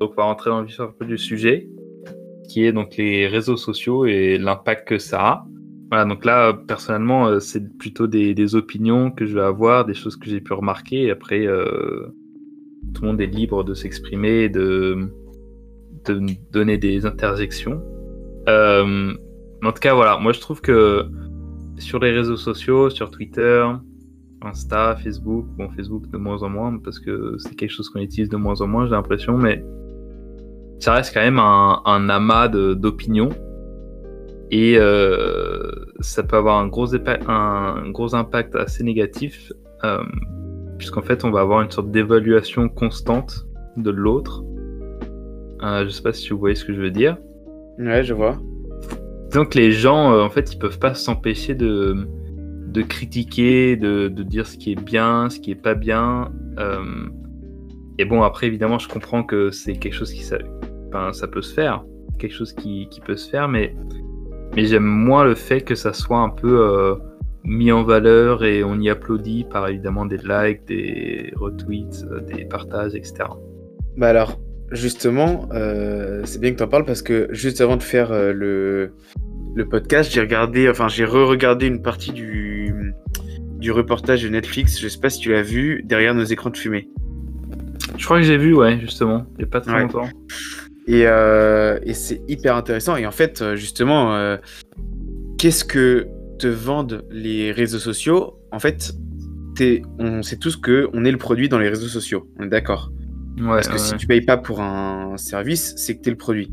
Donc, on va rentrer dans le un peu du sujet, qui est donc les réseaux sociaux et l'impact que ça a. Voilà, donc là, personnellement, euh, c'est plutôt des, opinions que je vais avoir, des choses que j'ai pu remarquer. Après, euh, tout le monde est libre de s'exprimer, de, de donner des interjections. Euh, en tout cas, voilà, moi je trouve que sur les réseaux sociaux, sur Twitter, Insta, Facebook, bon, Facebook de moins en moins, parce que c'est quelque chose qu'on utilise de moins en moins, j'ai l'impression, mais ça reste quand même un, un amas d'opinions. Et euh, ça peut avoir un gros, un gros impact assez négatif, euh, puisqu'en fait, on va avoir une sorte d'évaluation constante de l'autre. Euh, je sais pas si vous voyez ce que je veux dire. Ouais, je vois. Donc les gens, euh, en fait, ils peuvent pas s'empêcher de, de critiquer, de, de, dire ce qui est bien, ce qui est pas bien. Euh, et bon, après, évidemment, je comprends que c'est quelque chose qui ça, peut se faire, quelque chose qui, qui peut se faire, mais mais j'aime moins le fait que ça soit un peu euh, mis en valeur et on y applaudit par évidemment des likes, des retweets, des partages, etc. Bah alors, justement, euh, c'est bien que tu en parles parce que juste avant de faire euh, le, le podcast, j'ai regardé, enfin j'ai re-regardé une partie du, du reportage de Netflix. Je sais pas si tu l'as vu, derrière nos écrans de fumée. Je crois que j'ai vu, ouais, justement, il n'y a pas très longtemps. Et, euh, et c'est hyper intéressant. Et en fait, euh, justement, euh, qu'est-ce que te vendent les réseaux sociaux? En fait, on sait tous que on est le produit dans les réseaux sociaux. On est d'accord? Ouais, Parce que si tu payes pas pour un service, c'est que tu es le produit.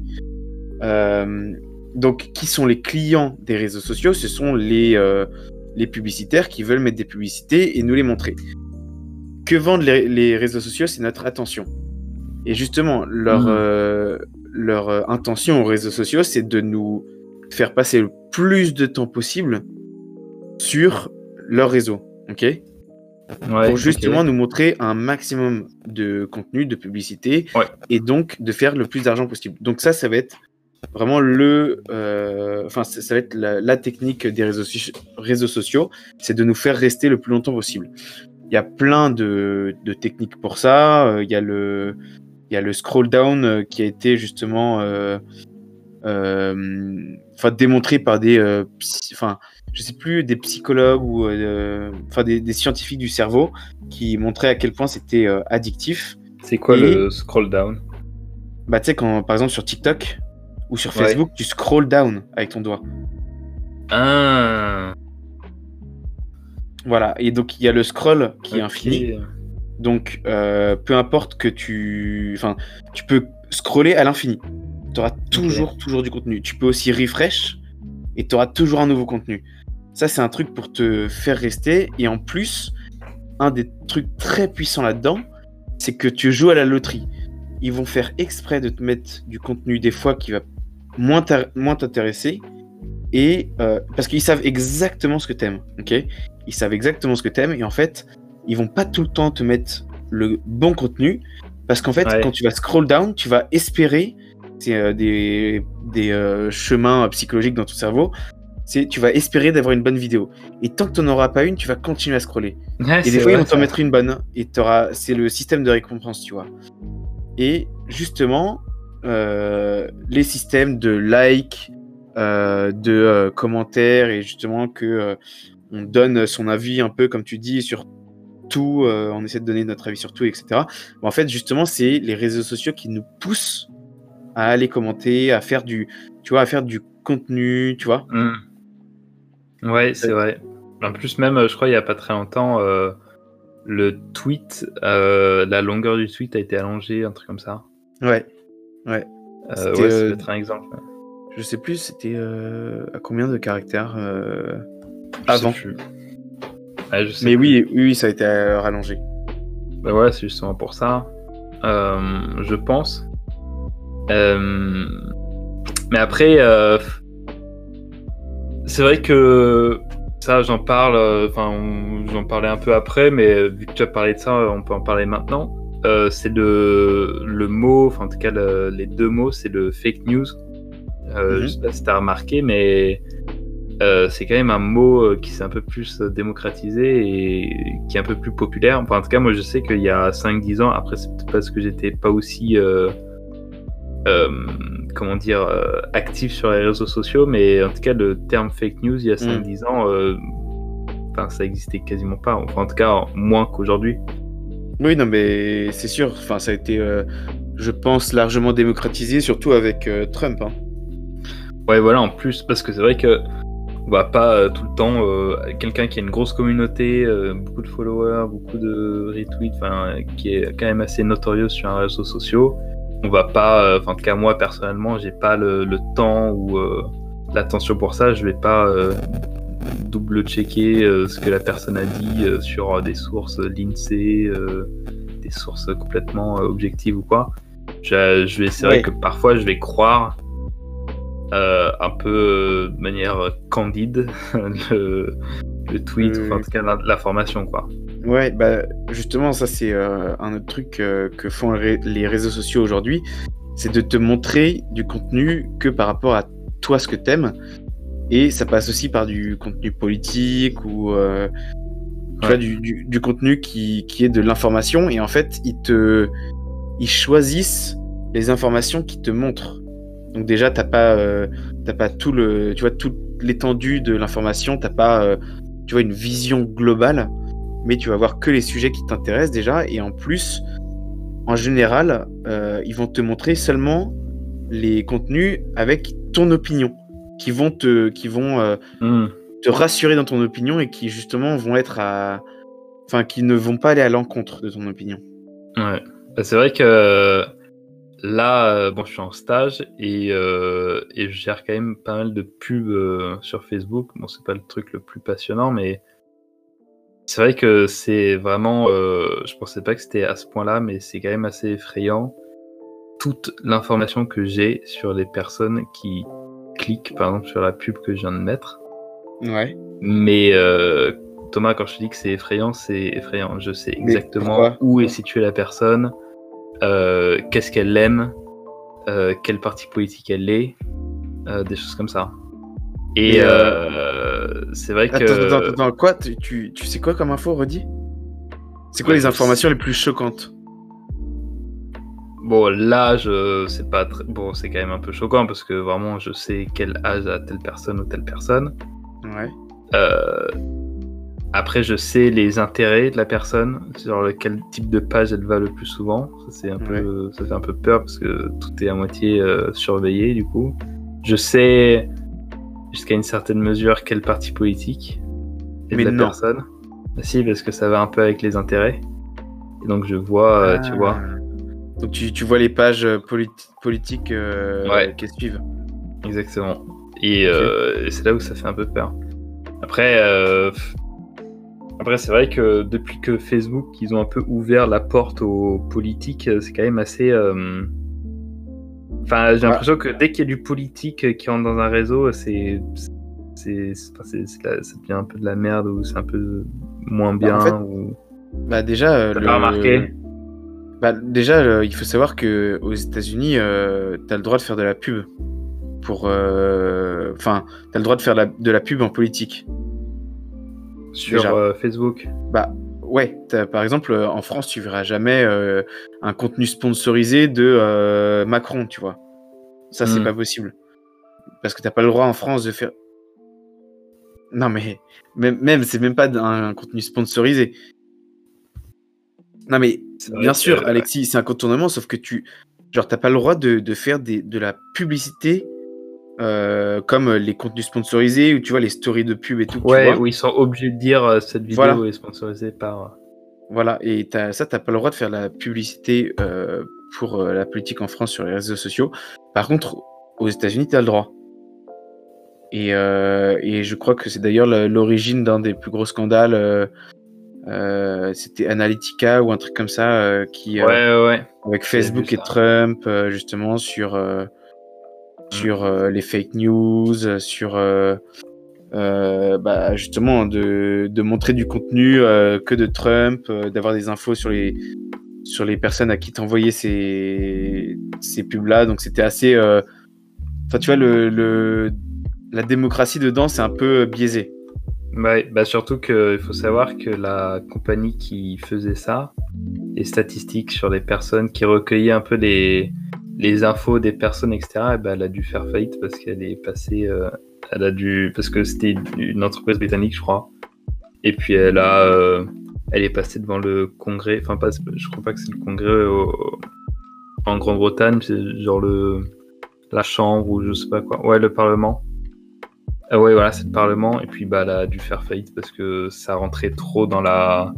donc, qui sont les clients des réseaux sociaux? Ce sont les, les publicitaires qui veulent mettre des publicités et nous les montrer. Que vendent les, les réseaux sociaux C'est notre attention. Et justement, leur, hmm. euh, leur euh, intention aux réseaux sociaux, c'est de nous faire passer le plus de temps possible sur leur réseau. OK? Pour justement nous montrer un maximum de contenu, de publicité, et donc de faire le plus d'argent possible. Donc ça, ça va être vraiment le, euh, enfin ça va être la, technique des réseaux, réseaux sociaux, c'est de nous faire rester le plus longtemps possible. Il y a plein de, de techniques pour ça. Il y a le, il y a le scroll down euh, qui a été justement euh, euh, enfin démontré par des enfin je sais plus des psychologues ou enfin des, scientifiques du cerveau qui montraient à quel point c'était addictif. C'est quoi le scroll down? Bah tu sais quand par exemple sur TikTok ou sur Facebook tu scroll down avec ton doigt. Ah. Voilà et donc il y a le scroll qui est infini. Donc, euh, peu importe que tu. Enfin, tu peux scroller à l'infini. Tu auras toujours, toujours du contenu. Tu peux aussi refresh et tu auras toujours un nouveau contenu. Ça, c'est un truc pour te faire rester. Et en plus, un des trucs très puissants là-dedans, c'est que tu joues à la loterie. Ils vont faire exprès de te mettre du contenu des fois qui va moins t'intéresser. Et euh, parce qu'ils savent exactement ce que t'aimes, ok? Ils savent exactement ce que t'aimes et en fait, ils vont pas tout le temps te mettre le bon contenu parce qu'en fait, quand tu vas scroll down, tu vas espérer c'est euh, des, des euh, chemins psychologiques dans ton cerveau. C'est tu vas espérer d'avoir une bonne vidéo. Et tant que tu n'en auras pas une, tu vas continuer à scroller. et des fois, ils vont t'en mettre une bonne. Et c'est le système de récompense, tu vois. Et justement, les systèmes de like, de commentaires, et justement que on donne son avis un peu, comme tu dis, sur tout, euh, on essaie de donner notre avis sur tout, etc. en fait, justement, c'est les réseaux sociaux qui nous poussent à aller commenter, à faire du, tu vois, à faire du contenu, tu vois. Hmm. Ouais, c'est vrai. En plus, même, je crois, il n'y a pas très longtemps, euh, le tweet, euh, la longueur du tweet a été allongée, un truc comme ça. Ouais, ouais. ouais, c'est peut-être un exemple. Je sais plus, c'était à combien de caractères avant? Mais oui, oui, ça a été euh, rallongé. Bah ouais, c'est justement pour ça. Euh, je pense. Euh, mais après, c'est vrai que ça, j'en parle. Enfin, j'en parlais un peu après, mais vu que tu as parlé de ça, on peut en parler maintenant. C'est le, le mot, enfin en tout cas les deux mots, c'est le fake news. Je mhm. sais pas si tu as remarqué, mais euh, c'est quand même un mot euh, qui s'est un peu plus démocratisé et qui est un peu plus populaire. Enfin, en tout cas, moi, je sais qu'il y a 5-10 ans, après, c'est peut-être parce que j'étais pas aussi, euh, comment dire, actif sur les réseaux sociaux, mais en tout cas, le terme fake news, il y a 5-10 mm. ans, enfin, ça existait quasiment pas. Enfin, en tout cas, moins qu'aujourd'hui. Oui, non, mais c'est sûr. Enfin, ça a été, je pense, largement démocratisé, surtout avec Trump. Hein. Ouais, voilà, en plus, parce que c'est vrai que on va pas euh, tout le temps euh, quelqu'un qui a une grosse communauté, euh, beaucoup de followers, beaucoup de retweets, qui est quand même assez notorieux sur un réseau social. On va pas, enfin en tout cas moi personnellement, j'ai pas le, temps ou l'attention pour ça. Je vais pas double checker ce que la personne a dit sur des sources l'INSEE, des sources complètement objectives ou quoi. Je, je vais, c'est vrai que parfois je vais croire euh, un peu euh, de manière candide le, tweet, enfin en tout cas l'information quoi. Ouais, bah justement ça c'est euh, un autre truc que font les réseaux sociaux aujourd'hui, c'est de te montrer du contenu que par rapport à toi ce que t'aimes, et ça passe aussi par du contenu politique ou tu vois, du, du, contenu qui, qui, est de l'information, et en fait ils te ils choisissent les informations qui te montrent. Donc déjà, t'as pas, euh, pas tout le, tu vois, toute l'étendue de l'information, t'as pas, euh, tu vois, une vision globale, mais tu vas voir que les sujets qui t'intéressent déjà, et en plus, en général, euh, ils vont te montrer seulement les contenus avec ton opinion, qui vont te, qui vont hmm. te rassurer dans ton opinion et qui justement vont être à, enfin, qui ne vont pas aller à l'encontre de ton opinion. Ouais, bah, c'est vrai que Là, euh, bon, je suis en stage et, euh, et, je gère quand même pas mal de pubs euh, sur Facebook. Bon, c'est pas le truc le plus passionnant, mais c'est vrai que c'est vraiment. je pensais pas que c'était à ce point-là, mais c'est quand même assez effrayant. Toute l'information que j'ai sur les personnes qui cliquent, par exemple, sur la pub que je viens de mettre. Ouais. Mais Thomas, quand je te dis que c'est effrayant, c'est effrayant. Je sais exactement où est située la personne euh, qu'est-ce qu'elle aime, euh, quel parti politique elle est, euh, des choses comme ça. Et c'est vrai que. Attends, attends, quoi tu, tu, sais quoi comme info, redis? C'est quoi les informations les plus choquantes? Bon, l'âge, c'est pas très... bon, c'est quand même un peu choquant parce que vraiment, je sais quel âge a telle personne ou telle personne. Ouais. Euh, après, je sais les intérêts de la personne, sur quel type de page elle va le plus souvent. Ça, c'est un peu, ça fait un peu peur parce que tout est à moitié euh, surveillé du coup. Je sais jusqu'à une certaine mesure quel parti politique est de la personne. Bah, si, parce que ça va un peu avec les intérêts. Et donc je vois, euh, tu ah. vois. Donc tu, tu, vois les pages euh, politiques ouais. qui suivent. Exactement. Et c'est là où ça fait un peu peur. Après, après, c'est vrai que depuis que Facebook, ils ont un peu ouvert la porte aux politiques, euh, c'est quand même assez. Euh, enfin, j'ai l'impression que dès qu'il y a du politique qui rentre dans un réseau, c'est. C'est, ça devient un peu de la merde ou c'est un peu moins bien. Bah, ou... bah déjà, euh, le... remarqué bah, déjà, il faut savoir que aux États-Unis, euh, t'as le droit de faire de la pub pour. Enfin, t'as le droit de faire de la pub en politique. Sur euh, Facebook Bah ouais, par exemple, euh, en France, tu verras jamais euh, un contenu sponsorisé de Macron, tu vois. Ça, c'est hmm. pas possible. Parce que t'as pas le droit en France de faire. Non, mais même, c'est même pas un, contenu sponsorisé. Non, mais bien sûr, Alexis, c'est un contournement, sauf que tu. Genre, t'as pas le droit de, de faire des, de la publicité euh, comme les contenus sponsorisés ou tu vois les stories de pub et tout. Ouais, où ils sont obligés de dire euh, cette vidéo est sponsorisée par. Euh, voilà, et as, ça, t'as pas le droit de faire la publicité pour la politique en France sur les réseaux sociaux. Par contre, aux États-Unis, tu as le droit. Et, et je crois que c'est d'ailleurs l'origine d'un des plus gros scandales. C'était Analytica ou un truc comme ça qui. ouais, ouais. Avec Facebook et Trump, justement, sur sur euh, les fake news, sur euh, euh, bah, justement de, de, montrer du contenu que de Trump, d'avoir des infos sur les, sur les personnes à qui t'envoyais ces, ces pubs-là. Donc c'était assez. Enfin, tu vois, le, le, la démocratie dedans, c'est un peu biaisé. Ouais, bah surtout qu'il faut savoir que la compagnie qui faisait ça, les statistiques sur les personnes qui recueillaient un peu les, les infos des personnes, etc., eh ben, elle a dû faire faillite parce qu'elle est passée. Euh, elle a dû. Parce que c'était une entreprise britannique, je crois. Et puis elle a. Euh, elle est passée devant le congrès. Enfin, pas, je crois pas que c'est le congrès en Grande-Bretagne, c'est genre le. La chambre ou je sais pas quoi. Ouais, le parlement. Ah ouais, voilà, c'est le parlement. Et puis, bah, elle a dû faire faillite parce que ça rentrait trop dans la.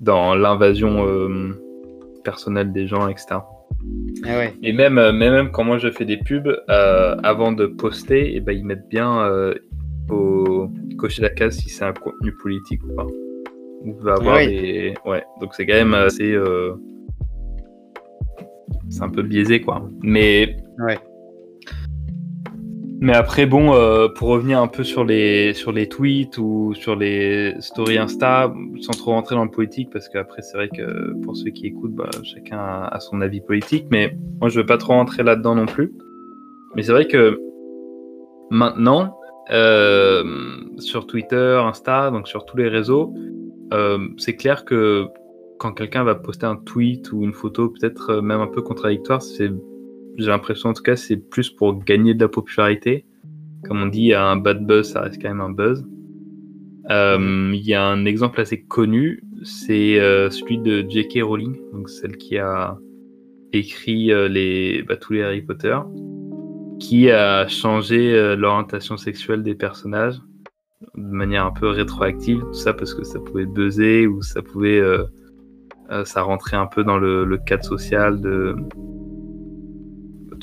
dans l'invasion euh, personnelle des gens, etc. Ah et même, euh, même quand moi je fais des pubs, euh, avant de poster, et eh ben, ils mettent bien euh, au cocher la case si c'est un contenu politique ou pas. va avoir des... Ouais, donc c'est quand même assez. C'est un peu biaisé quoi. Mais. Ouais. Mais après, bon, euh, pour revenir un peu sur les, sur les tweets ou sur les stories Insta, sans trop rentrer dans le politique, parce qu'après, c'est vrai que pour ceux qui écoutent, bah, chacun a, son avis politique, mais moi, je veux pas trop rentrer là-dedans non plus. Mais c'est vrai que maintenant, euh, sur Twitter, Insta, donc sur tous les réseaux, euh, c'est clair que quand quelqu'un va poster un tweet ou une photo, peut-être même un peu contradictoire, c'est j'ai l'impression en tout cas c'est plus pour gagner de la popularité. Comme on dit, un bad buzz, ça reste quand même un buzz. Euh, il y a un exemple assez connu, c'est euh, celui de J.K. Rowling, donc celle qui a écrit euh, les, bah, tous les Harry Potter, qui a changé l'orientation sexuelle des personnages de manière un peu rétroactive, tout ça parce que ça pouvait buzzer ou ça pouvait, ça rentrait un peu dans le, le cadre social de,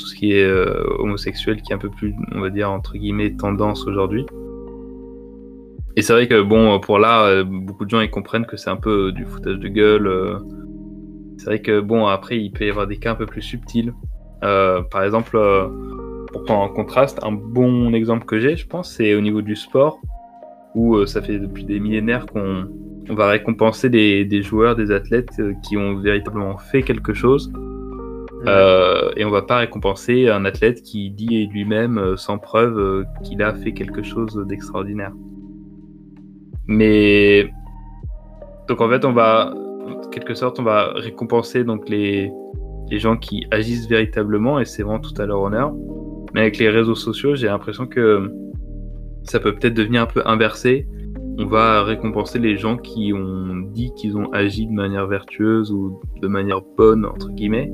tout ce qui est euh, homosexuel, qui est un peu plus, on va dire, entre guillemets, tendance aujourd'hui. Et c'est vrai que, bon, pour là, euh, beaucoup de gens ils comprennent que c'est un peu du foutage de gueule. Euh. C'est vrai que, bon, après, il peut y avoir des cas un peu plus subtils. par exemple, pour prendre en contraste, un bon exemple que j'ai, je pense, c'est au niveau du sport, où ça fait depuis des millénaires qu'on va récompenser des, joueurs, des athlètes qui ont véritablement fait quelque chose euh, et on va pas récompenser un athlète qui dit lui-même euh, sans preuve euh, qu'il a fait quelque chose d'extraordinaire. Mais donc en fait on va en quelque sorte on va récompenser donc les, les gens qui agissent véritablement et c'est vraiment tout à leur honneur. Mais avec les réseaux sociaux j'ai l'impression que ça peut peut-être devenir un peu inversé. On va récompenser les gens qui ont dit qu'ils ont agi de manière vertueuse ou de manière bonne entre guillemets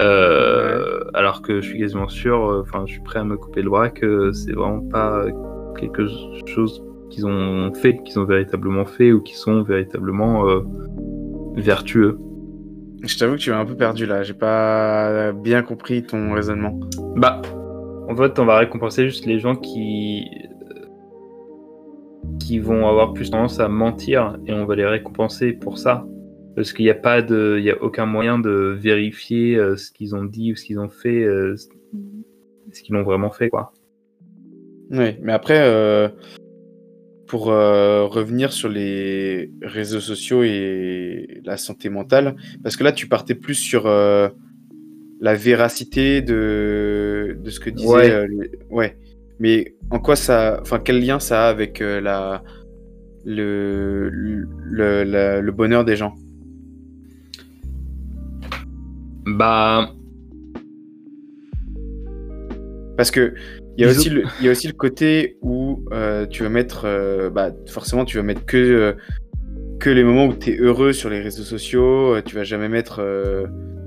euh, alors que je suis quasiment sûr, euh, enfin, je suis prêt à me couper le bras que c'est vraiment pas quelque chose qu'ils ont fait, qu'ils ont véritablement fait ou qui sont véritablement euh, vertueux. Je t'avoue que tu m'as un peu perdu là, j'ai pas bien compris ton raisonnement. Bah, en fait, on va récompenser juste les gens qui qui vont avoir plus tendance à mentir et on va les récompenser pour ça parce qu'il n'y a pas de, il y a aucun moyen de vérifier euh, ce qu'ils ont dit ou ce qu'ils ont fait, euh, ce qu'ils ont vraiment fait, quoi. Oui, mais après, euh, pour revenir sur les réseaux sociaux et la santé mentale, parce que là, tu partais plus sur la véracité de, de ce que disait. Ouais. Mais en quoi ça, enfin, quel lien ça a avec la le, le, le bonheur des gens? Bah. Parce que il y, a aussi le, il y a aussi le côté où euh, tu vas mettre. Euh, bah, forcément, tu vas mettre que, euh, que les moments où tu es heureux sur les réseaux sociaux. tu vas jamais mettre.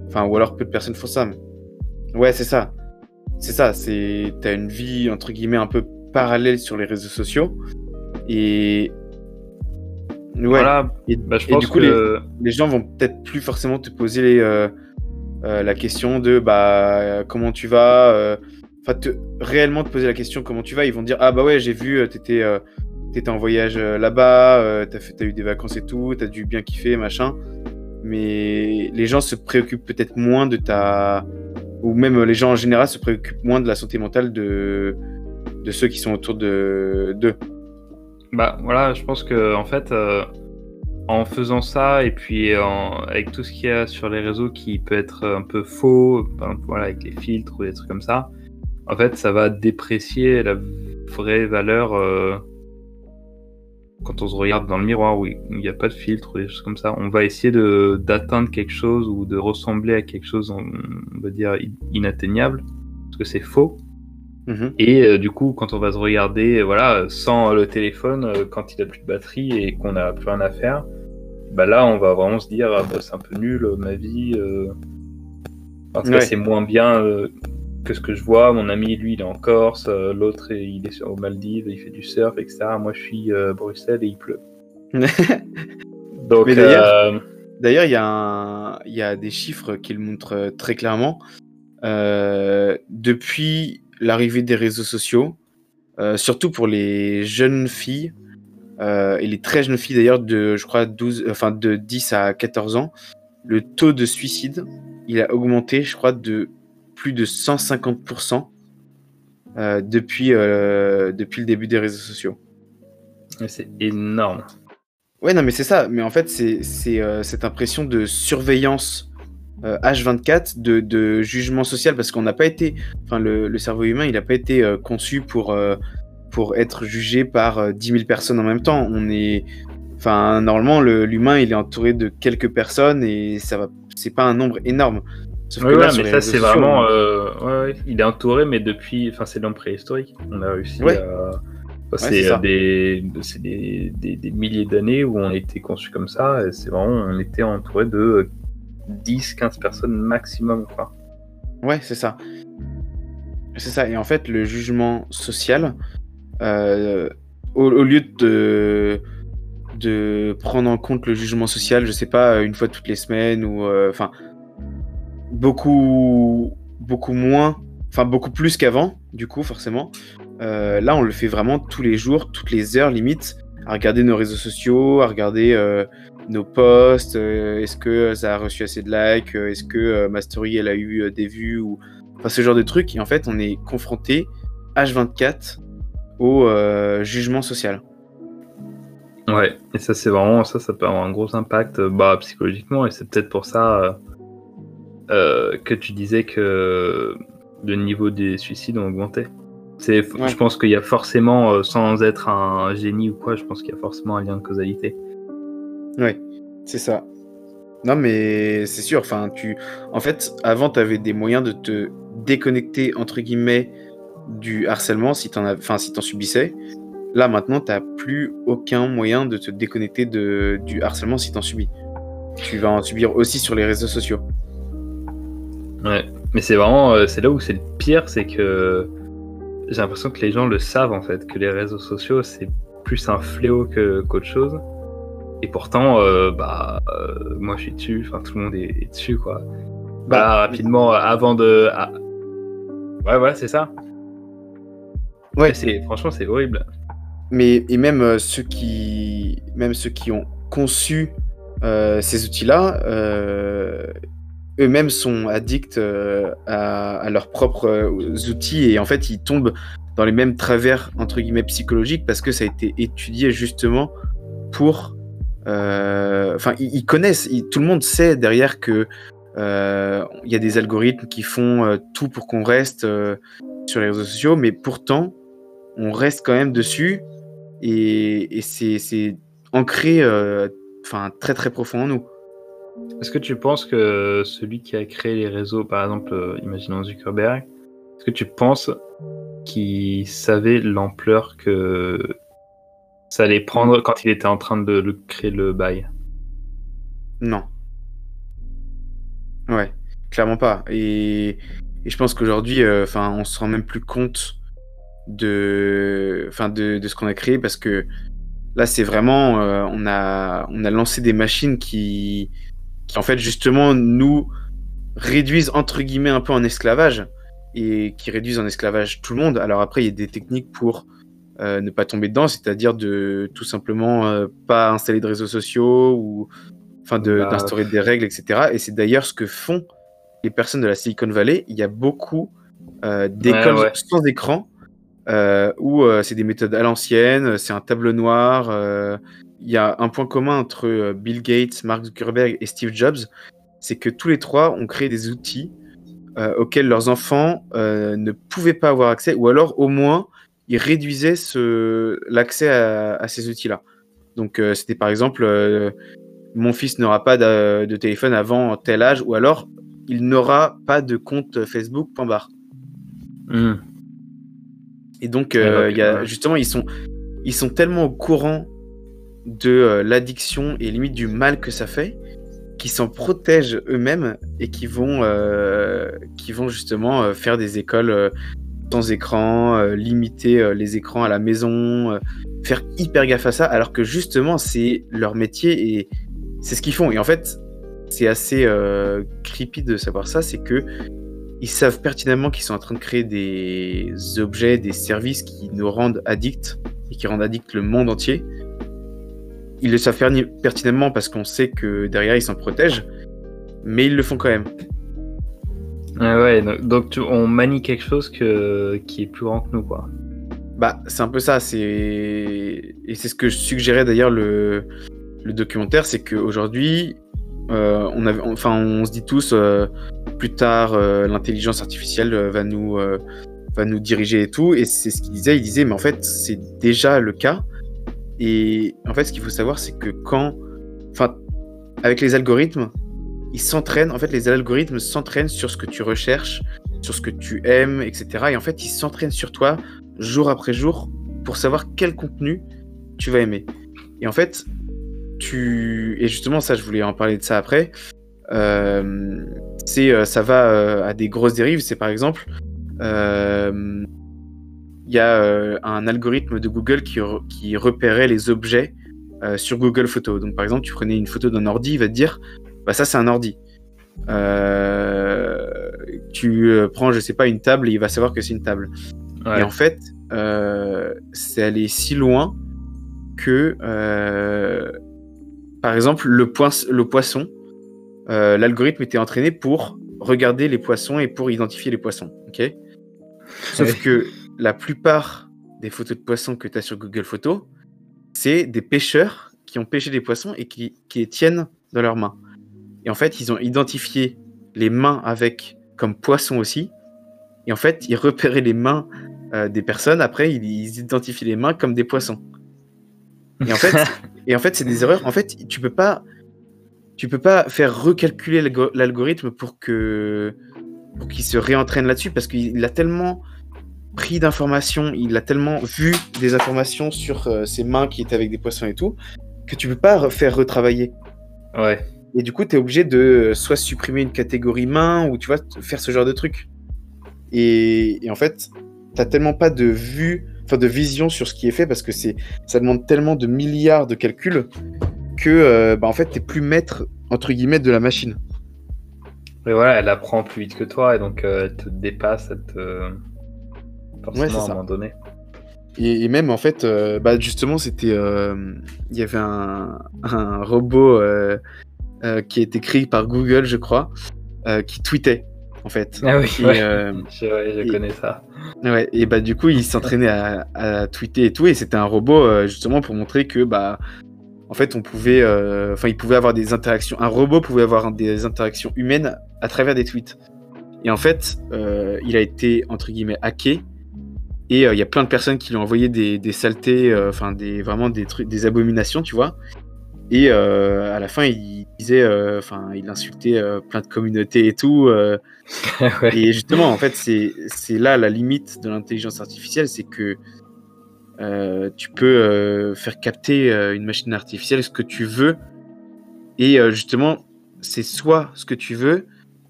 Enfin, ou alors peu de personnes font ça. Ouais, c'est ça. C'est ça. C'est as une vie, entre guillemets, un peu parallèle sur les réseaux sociaux. Et. Ouais. Voilà. Et, bah, je pense du coup, que... les, les, gens vont peut-être plus forcément te poser les euh, la question de bah comment tu vas, euh, enfin réellement te poser la question comment tu vas, ils vont dire ah bah ouais j'ai vu t'étais euh, étais en voyage là-bas, t'as fait as eu des vacances et tout, t'as dû bien kiffer machin, mais les gens se préoccupent peut-être moins de ta ou même les gens en général se préoccupent moins de la santé mentale de de ceux qui sont autour de d'eux. Bah voilà, je pense que en fait en faisant ça et puis avec tout ce qu'il y a sur les réseaux qui peut être un peu faux, voilà, avec les filtres ou des trucs comme ça, en fait, ça va déprécier la vraie valeur quand on se regarde dans le miroir où il n'y a pas de filtre ou des choses comme ça. On va essayer d'atteindre quelque chose ou de ressembler à quelque chose, on, va dire, inatteignable, parce que c'est faux. Mhm. Et du coup, quand on va se regarder, voilà, sans le téléphone, quand il a plus de batterie et qu'on n'a plus rien à faire, bah là, on va vraiment se dire, ah, bah, c'est un peu nul ma vie. En tout cas, c'est moins bien euh, que ce que je vois. Mon ami, lui, il est en Corse. Euh, l'autre, il est aux Maldives, il fait du surf, etc. Moi, je suis à euh, Bruxelles et il pleut. Donc, d'ailleurs, il y, a y a des chiffres qui le montrent très clairement. depuis l'arrivée des réseaux sociaux, surtout pour les jeunes filles, et les très jeunes filles d'ailleurs de, je crois, 12, enfin, de 10 à 14 ans, le taux de suicide il a augmenté, je crois, de plus de 150% euh, depuis, euh, depuis le début des réseaux sociaux. C'est énorme. Ouais, non, mais c'est ça. Mais en fait, c'est euh, cette impression de surveillance H24, de, de, jugement social, parce qu'on n'a pas été. Enfin, le, cerveau humain, il n'a pas été conçu pour, pour être jugé par 10 000 personnes en même temps. On est. Enfin, normalement, l'humain, il est entouré de quelques personnes et ça va c'est pas un nombre énorme. oui, mais ça, c'est vraiment. Euh, il est entouré, mais depuis. Enfin, c'est l'homme préhistorique. On a réussi à. c'est des, des, des, milliers d'années où on a été conçu comme ça. C'est vraiment. On était entouré de 10-15 personnes maximum, quoi. Ouais, c'est ça. C'est ça. Et en fait, le jugement social, euh, au, lieu de de prendre en compte le jugement social, je sais pas, une fois toutes les semaines ou euh, enfin beaucoup beaucoup moins, enfin beaucoup plus qu'avant, du coup forcément. Euh, là, on le fait vraiment tous les jours, toutes les heures limite, à regarder nos réseaux sociaux, à regarder euh, nos posts, est-ce que ça a reçu assez de likes, est-ce que ma story elle a eu des vues ou enfin ce genre de trucs. Et en fait, on est confronté H24 au jugement social. Ouais, et ça c'est vraiment ça, ça peut avoir un gros impact euh, bah, psychologiquement, et c'est peut-être pour ça euh, euh, que tu disais que le niveau des suicides ont augmenté. C'est, Je pense qu'il y a forcément, sans être un génie ou quoi, je pense qu'il y a forcément un lien de causalité. Ouais, c'est ça. Non mais c'est sûr, enfin tu, en fait, avant tu avais des moyens de te déconnecter entre guillemets du harcèlement si t'en, enfin si t'en subissais. Là, maintenant, tu n'as plus aucun moyen de te déconnecter de, du harcèlement si tu en subis. Tu vas en subir aussi sur les réseaux sociaux. Ouais, mais c'est vraiment, euh, c'est là où c'est le pire, c'est que j'ai l'impression que les gens le savent en fait, que les réseaux sociaux c'est plus un fléau qu'autre chose. Et pourtant, euh, bah, euh, moi je suis dessus, enfin tout le monde est, dessus quoi. Bah, bah rapidement, avant de. Ah. Ouais, voilà, c'est ça. Ouais, c'est franchement c'est horrible. Mais et même euh, ceux qui, même ceux qui ont conçu euh, ces outils-là, euh, eux-mêmes sont addicts à, leurs propres outils et en fait ils tombent dans les mêmes travers entre guillemets psychologiques parce que ça a été étudié justement pour. Enfin, ils, connaissent, tout le monde sait derrière que il y a des algorithmes qui font tout pour qu'on reste sur les réseaux sociaux, mais pourtant on reste quand même dessus et, c'est ancré euh, enfin très très profond en nous. Est-ce que tu penses que celui qui a créé les réseaux, par exemple, euh, imaginons Zuckerberg, est-ce que tu penses qu'il savait l'ampleur que ça allait prendre quand il était en train de le créer le bail? Non. Ouais, clairement pas. Et, je pense qu'aujourd'hui, euh, on se rend même plus compte de, enfin de, de ce qu'on a créé parce que là c'est vraiment euh, on a on a lancé des machines qui qui en fait justement nous réduisent entre guillemets un peu en esclavage et qui réduisent en esclavage tout le monde. Alors après il y a des techniques pour euh, ne pas tomber dedans, c'est-à-dire de tout simplement euh, pas installer de réseaux sociaux ou enfin bah, d'instaurer des règles, etc. Et c'est d'ailleurs ce que font les personnes de la Silicon Valley. Il y a beaucoup d'écoles sans écran euh, où euh, c'est des méthodes à l'ancienne, c'est un tableau noir. Euh, il y a un point commun entre Bill Gates, Mark Zuckerberg et Steve Jobs, c'est que tous les trois ont créé des outils auxquels leurs enfants ne pouvaient pas avoir accès, ou alors au moins il réduisait l'accès à, ces outils-là. Donc, euh, c'était par exemple, euh, mon fils n'aura pas de, téléphone avant tel âge, ou alors il n'aura pas de compte Facebook. Hmm. Et donc, il y a, justement, ils sont, ils sont tellement au courant de l'addiction et limite du mal que ça fait qui s'en protègent eux-mêmes et qui vont, euh, qui vont justement euh, faire des écoles euh, sans écran, limiter les écrans à la maison, faire hyper gaffe à ça, alors que justement c'est leur métier et c'est ce qu'ils font. Et en fait, c'est assez creepy de savoir ça, c'est que ils savent pertinemment qu'ils sont en train de créer des objets, des services qui nous rendent addicts et qui rendent addicts le monde entier ils le savent faire pertinemment parce qu'on sait que derrière ils s'en protègent, mais ils le font quand même. ouais, donc on manie quelque chose que, qui est plus grand que nous, quoi. Bah, c'est un peu ça, c'est et c'est ce que je suggérais d'ailleurs le, le documentaire, c'est qu'aujourd'hui, euh, on avait, enfin, on se dit tous, euh, plus tard, euh, l'intelligence artificielle va nous va nous diriger et tout, et c'est ce qu'il disait. Il disait, mais en fait, c'est déjà le cas. Et en fait, ce qu'il faut savoir, c'est que quand. Enfin, avec les algorithmes, ils s'entraînent. En fait, les algorithmes s'entraînent sur ce que tu recherches, sur ce que tu aimes, etc. Et en fait, ils s'entraînent sur toi jour après jour pour savoir quel contenu tu vas aimer. Et en fait, tu. Et justement, ça, je voulais en parler de ça après. Euh, c'est, euh, ça va euh, à des grosses dérives. C'est par exemple il y a un algorithme de Google qui, qui repérait les objets sur Google Photos. Donc, par exemple, tu prenais une photo d'un ordi, il va te dire, bah ça, c'est un ordi. Euh, tu prends, je sais pas, une table et il va savoir que c'est une table. Et en fait, c'est allé si loin que, par exemple, le, le poisson, l'algorithme était entraîné pour regarder les poissons et pour identifier les poissons. ok? Sauf que la plupart des photos de poissons que tu as sur Google Photos, c'est des pêcheurs qui ont pêché des poissons et qui, les tiennent dans leurs mains. Et en fait, ils ont identifié les mains avec comme poissons aussi. Et en fait, ils repéraient les mains euh, des personnes. Après, ils, identifient les mains comme des poissons. Et en fait, et en fait, c'est des erreurs. En fait, tu peux pas, tu peux pas faire recalculer l'algorithme pour que, pour qu'il se réentraîne là-dessus parce qu'il a tellement pris d'informations, il a tellement vu des informations sur euh, ses mains qui étaient avec des poissons et tout, que tu peux pas faire retravailler. Ouais. Et du coup, tu es obligé de soit supprimer une catégorie main ou tu vois, faire ce genre de truc. Et, en fait, t'as tellement pas de vue, enfin de vision sur ce qui est fait parce que c'est, ça demande tellement de milliards de calculs que euh, bah, en fait, t'es plus maître entre guillemets de la machine. Mais voilà, elle apprend plus vite que toi et donc euh, elle te dépasse, elle te ouais, à un moment donné. Et, même en fait, euh, bah justement, c'était, il y avait un, robot euh, qui a été créé par Google, je crois, qui tweetait en fait. Ah oui, je, connais ça. Ouais, et bah du coup, il s'entraînait à, à, tweeter et tout, et c'était un robot justement pour montrer que bah en fait, on pouvait, enfin, il pouvait avoir des interactions. Un robot pouvait avoir des interactions humaines à travers des tweets. Et en fait, il a été entre guillemets hacké et euh, il y a plein de personnes qui lui ont envoyé des, saletés, euh, enfin des vraiment des trucs, des abominations, tu vois. Et euh, à la fin, il disait, enfin, il insultait plein de communautés et tout. Et justement, en fait, c'est là la limite de l'intelligence artificielle, c'est que tu peux faire capter une machine artificielle ce que tu veux. Et justement, c'est soit ce que tu veux,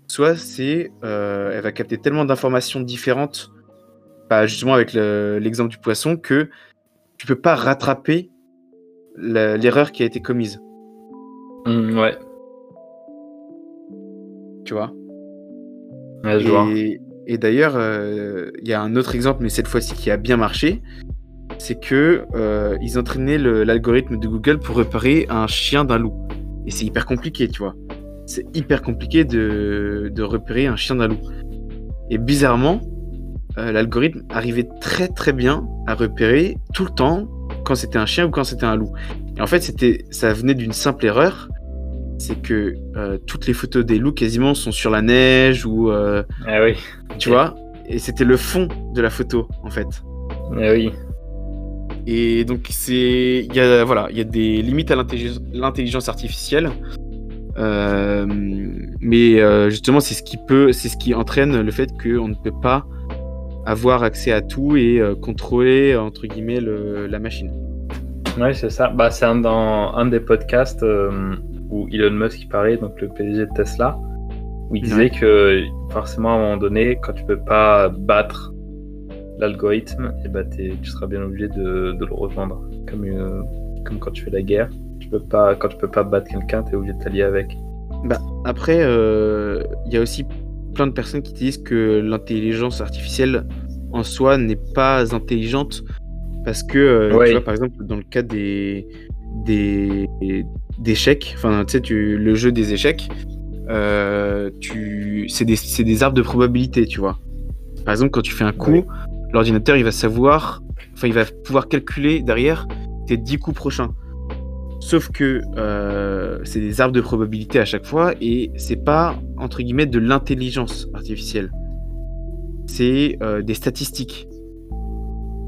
soit c'est, elle va capter tellement d'informations différentes justement avec l'exemple du poisson, que tu peux pas rattraper l'erreur qui a été commise. Mmh, ouais. Tu vois? Et, et d'ailleurs, euh, il y a un autre exemple, mais cette fois-ci qui a bien marché, c'est que euh, ils entraînaient l'algorithme de Google pour repérer un chien d'un loup. Et c'est hyper compliqué, tu vois. C'est hyper compliqué de, de repérer un chien d'un loup. Et bizarrement, euh, l'algorithme arrivait très très bien à repérer tout le temps quand c'était un chien ou quand c'était un loup. Et en fait, c'était, ça venait d'une simple erreur, c'est que euh, toutes les photos des loups quasiment sont sur la neige ou. Euh, ah oui. Tu vois? Et c'était le fond de la photo en fait. Eh oui. Et donc c'est, il y a voilà, il y a des limites à l'intelligence artificielle, euh, mais justement c'est ce qui peut, c'est ce qui entraîne le fait qu'on ne peut pas avoir accès à tout et euh, contrôler entre guillemets la machine. Ouais, c'est ça. Bah, c'est un, dans un des podcasts où Elon Musk parlait, donc le PDG de Tesla, où il disait que forcément à un moment donné, quand tu peux pas battre l'algorithme, et eh ben, tu seras bien obligé de, le revendre. Comme, euh, comme quand tu fais la guerre. Tu peux pas, quand tu peux pas battre quelqu'un, tu es obligé de t'allier avec. Bah, après, il euh, y a aussi plein de personnes qui disent que l'intelligence artificielle en soi n'est pas intelligente parce que, euh, tu vois, par exemple, dans le cas des, des, d'échecs, enfin, tu sais, le jeu des échecs, tu, c'est des, des, arbres de probabilité, tu vois. Par exemple, quand tu fais un coup, l'ordinateur il va savoir, enfin il va pouvoir calculer derrière tes 10 coups prochains. Sauf que euh, c'est des arbres de probabilité à chaque fois et c'est pas entre guillemets de l'intelligence artificielle. C'est euh, des statistiques.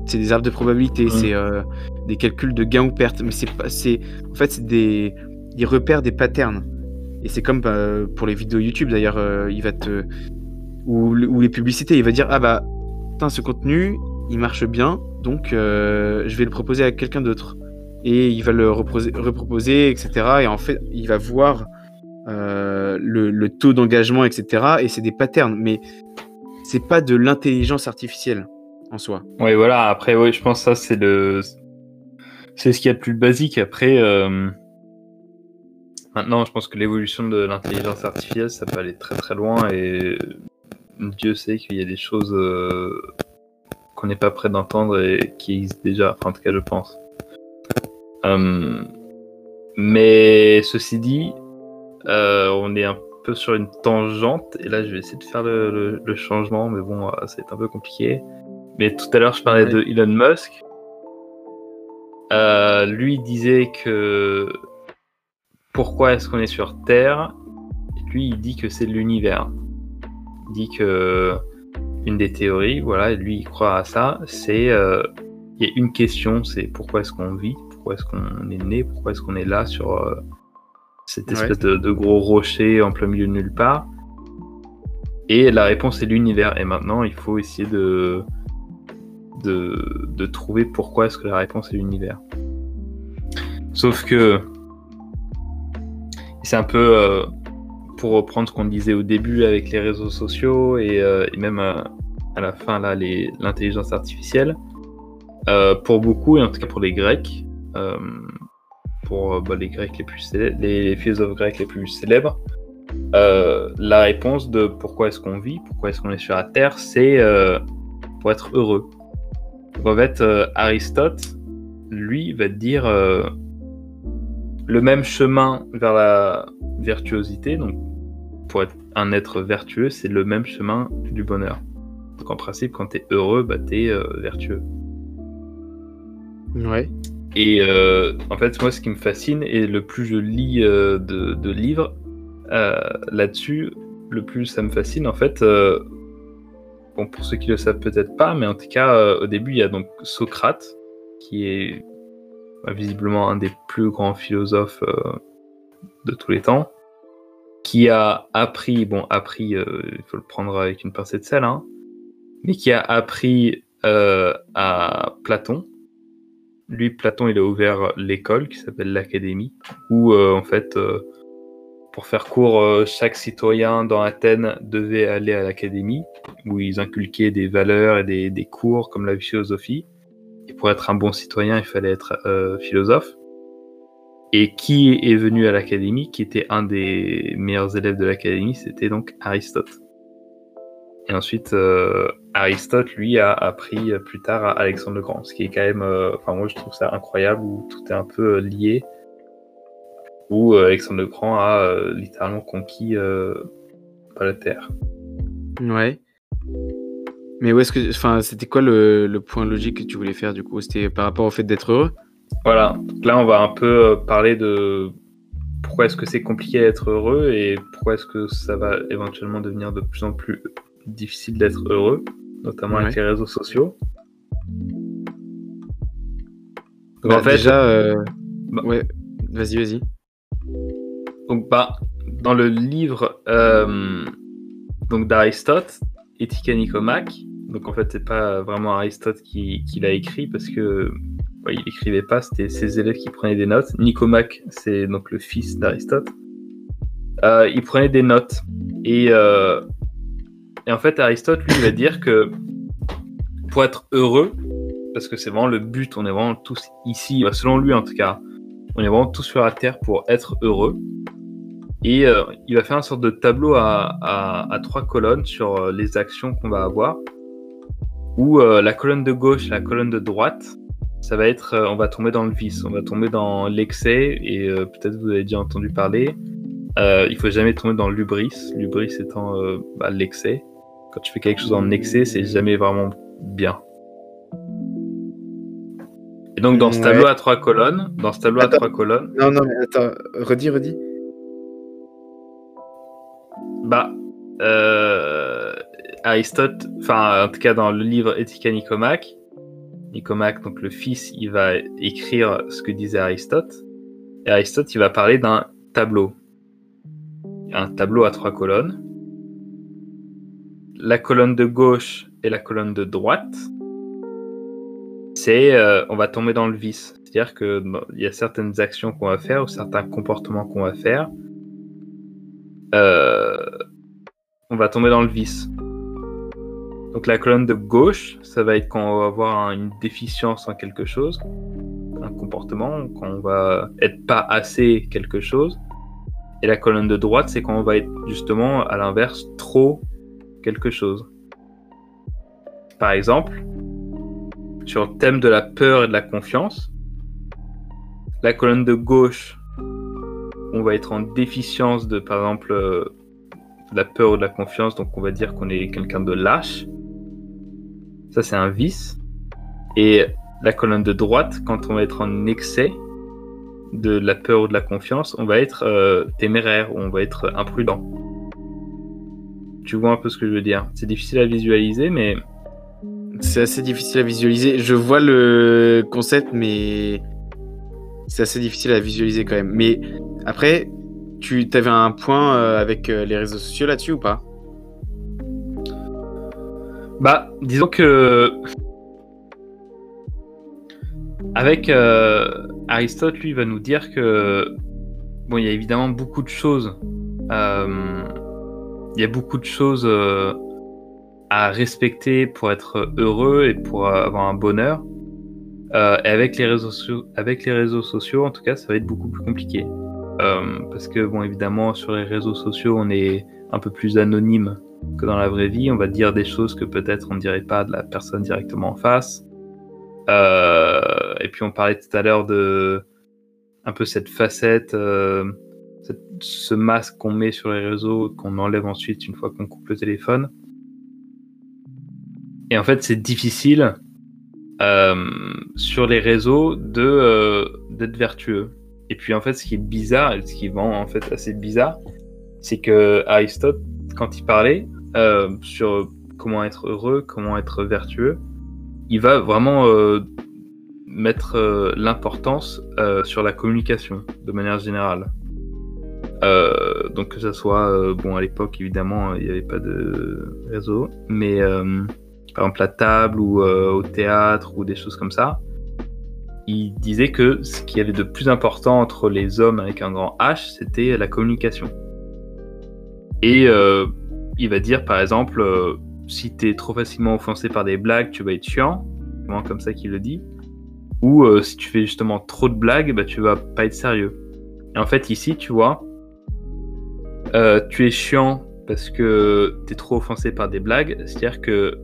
C'est des arbres de probabilité, c'est euh, des calculs de gain ou perte. Mais c'est pas, c'est en fait c'est des, il repère des patterns. Et c'est comme pour les vidéos YouTube d'ailleurs, il va te ou, ou les publicités, il va dire ah bah ce contenu, il marche bien, donc je vais le proposer à quelqu'un d'autre. Et il va le reproposer, etc. Et en fait, il va voir euh, le, taux d'engagement, etc. Et c'est des patterns, mais c'est pas de l'intelligence artificielle en soi. Oui, voilà. Après, je pense que ça, c'est le. C'est ce qu'il y a de plus basique. Après, euh, maintenant, je pense que l'évolution de l'intelligence artificielle, ça peut aller très très loin et Dieu sait qu'il y a des choses euh, qu'on n'est pas prêt d'entendre et qui existent déjà, en tout cas je pense. Euh, mais ceci dit, euh, on est un peu sur une tangente et là je vais essayer de faire le, changement, mais bon, ça va être un peu compliqué. Mais tout à l'heure je parlais de Elon Musk. lui disait que pourquoi est-ce qu'on est sur Terre? Lui il dit que c'est l'univers dit que une des théories, voilà, lui il croit à ça, c'est euh, il y a une question, c'est pourquoi est-ce qu'on vit, pourquoi est-ce qu'on est né, pourquoi est-ce qu'on est là sur euh, cette espèce de, gros rocher en plein milieu de nulle part. Et la réponse est l'univers. Et maintenant, il faut essayer de, de, de trouver pourquoi est-ce que la réponse est l'univers. Sauf que c'est un peu euh, pour reprendre ce qu'on disait au début avec les réseaux sociaux et, euh, même à la fin là l'intelligence artificielle, euh, pour beaucoup et en tout cas pour les Grecs, pour bah, les Grecs les plus les philosophes grecs les plus célèbres, la réponse de pourquoi est-ce qu'on vit, pourquoi est-ce qu'on est sur la Terre, c'est pour être heureux. Donc en fait, Aristote, lui, va dire le même chemin vers la virtuosité, donc pour être un être vertueux, c'est le même chemin du bonheur. Donc en principe, quand tu es heureux, bah, tu es euh, vertueux. Ouais. Et euh, en fait, moi, ce qui me fascine, et le plus je lis euh, de, livres là-dessus, le plus ça me fascine, en fait, bon, pour ceux qui le savent peut-être pas, mais en tout cas, au début, il y a donc Socrate, qui est bah, visiblement un des plus grands philosophes de tous les temps, qui a appris, bon, appris, euh, il faut le prendre avec une pincée de sel, hein, mais qui a appris euh, à Platon. Lui, Platon, il a ouvert l'école qui s'appelle l'Académie, où euh, en fait, pour faire court, chaque citoyen dans Athènes devait aller à l'Académie, où ils inculquaient des valeurs et des, des, cours comme la philosophie. Et pour être un bon citoyen, il fallait être philosophe. Et qui est venu à l'académie, qui était un des meilleurs élèves de l'académie, c'était donc Aristote. Et ensuite, euh, Aristote, lui, a appris plus tard à Alexandre le Grand, ce qui est quand même, euh, enfin moi je trouve ça incroyable, où tout est un peu euh, lié, où Alexandre le Grand a littéralement conquis la Terre. Ouais. Mais où est-ce que, enfin, c'était quoi le, le, point logique que tu voulais faire du coup? C'était par rapport au fait d'être heureux? Voilà, là on va un peu parler de pourquoi est-ce que c'est compliqué d'être heureux et pourquoi est-ce que ça va éventuellement devenir de plus en plus difficile d'être heureux, notamment avec les réseaux sociaux. Donc, en Bah, fait, déjà, euh, Bah. ouais, vas-y, vas-y. donc, bah, dans le livre euh, donc d'Aristote, Éthique à Nicomaque, donc en fait, c'est pas vraiment Aristote qui, qui l'a écrit parce que ouais, il écrivait pas, c'était ses élèves qui prenaient des notes. Nicomaque, c'est donc le fils d'Aristote. Euh, il prenait des notes et, euh, et en fait, Aristote lui va dire que pour être heureux, parce que c'est vraiment le but, on est vraiment tous ici, bah, selon lui en tout cas, on est vraiment tous sur la terre pour être heureux. Et euh, il va faire une sorte de tableau à, trois colonnes sur euh, les actions qu'on va avoir. Où euh, la colonne de gauche et la colonne de droite, ça va être, on va tomber dans le vice, on va tomber dans l'excès, et peut-être vous avez déjà entendu parler. Il faut jamais tomber dans l'ubris, l'ubris étant bah, l'excès. Quand tu fais quelque chose en excès, c'est jamais vraiment bien. Et donc dans ce Ouais. tableau à trois colonnes, dans ce tableau à trois colonnes, Non, non, mais attends, redis, redis. Bah, euh, Aristote, enfin, en tout cas dans le livre Éthique à Nicomaque, Nicomaque, donc le fils, il va écrire ce que disait Aristote. Et Aristote, il va parler d'un tableau. Un tableau à trois colonnes. La colonne de gauche et la colonne de droite, c'est euh, on va tomber dans le vice. C'est-à-dire que bon, il y a certaines actions qu'on va faire ou certains comportements qu'on va faire. Euh, on va tomber dans le vice. Donc la colonne de gauche, ça va être quand on va avoir un- une déficience en quelque chose, un comportement, quand on va être pas assez quelque chose. Et la colonne de droite, c'est quand on va être justement à l'inverse trop quelque chose. Par exemple, sur le thème de la peur et de la confiance, la colonne de gauche, on va être en déficience de, par exemple, euh, la peur ou de la confiance, donc on va dire qu'on est quelqu'un de lâche. Ça, c'est un vice. Et la colonne de droite, quand on va être en excès de la peur ou de la confiance, on va être euh, téméraire ou on va être imprudent. Tu vois un peu ce que je veux dire. C'est difficile à visualiser, mais C'est assez difficile à visualiser. Je vois le concept, mais c'est assez difficile à visualiser quand même. Mais après, tu avais un point euh, avec euh, les réseaux sociaux là-dessus ou pas? Bah, disons que avec euh, Aristote, lui, va nous dire que bon, il y a évidemment beaucoup de choses. euh, il y a beaucoup de choses euh, à respecter pour être heureux et pour avoir un bonheur. Euh, et avec les réseaux sociaux, en tout cas, ça va être beaucoup plus compliqué. Euh, parce que bon, évidemment, sur les réseaux sociaux, on est un peu plus anonyme que dans la vraie vie. On va dire des choses que peut-être on ne dirait pas de la personne directement en face. Et puis on parlait tout à l'heure de un peu cette facette, ce masque qu'on met sur les réseaux, qu'on enlève ensuite une fois qu'on coupe le téléphone. Et en fait, c'est difficile euh, sur les réseaux de euh, d'être vertueux. Et puis en fait, ce qui est bizarre, et ce qui vraiment en fait assez bizarre, c'est que Aristote, quand il parlait euh, sur comment être heureux, comment être vertueux, il va vraiment mettre l'importance sur la communication de manière générale. Euh, donc que ça soit, euh, bon à l'époque évidemment il n'y avait pas de réseau, mais euh, par exemple à table ou au théâtre ou des choses comme ça, il disait que ce qui avait de plus important entre les hommes avec un grand H, c'était la communication. Et il va dire par exemple, si tu es trop facilement offensé par des blagues, tu vas être chiant, comme ça qu'il le dit. Ou si tu fais justement trop de blagues, bah, tu vas pas être sérieux. Et en fait ici, tu vois, euh, tu es chiant parce que tu es trop offensé par des blagues, c'est-à-dire que,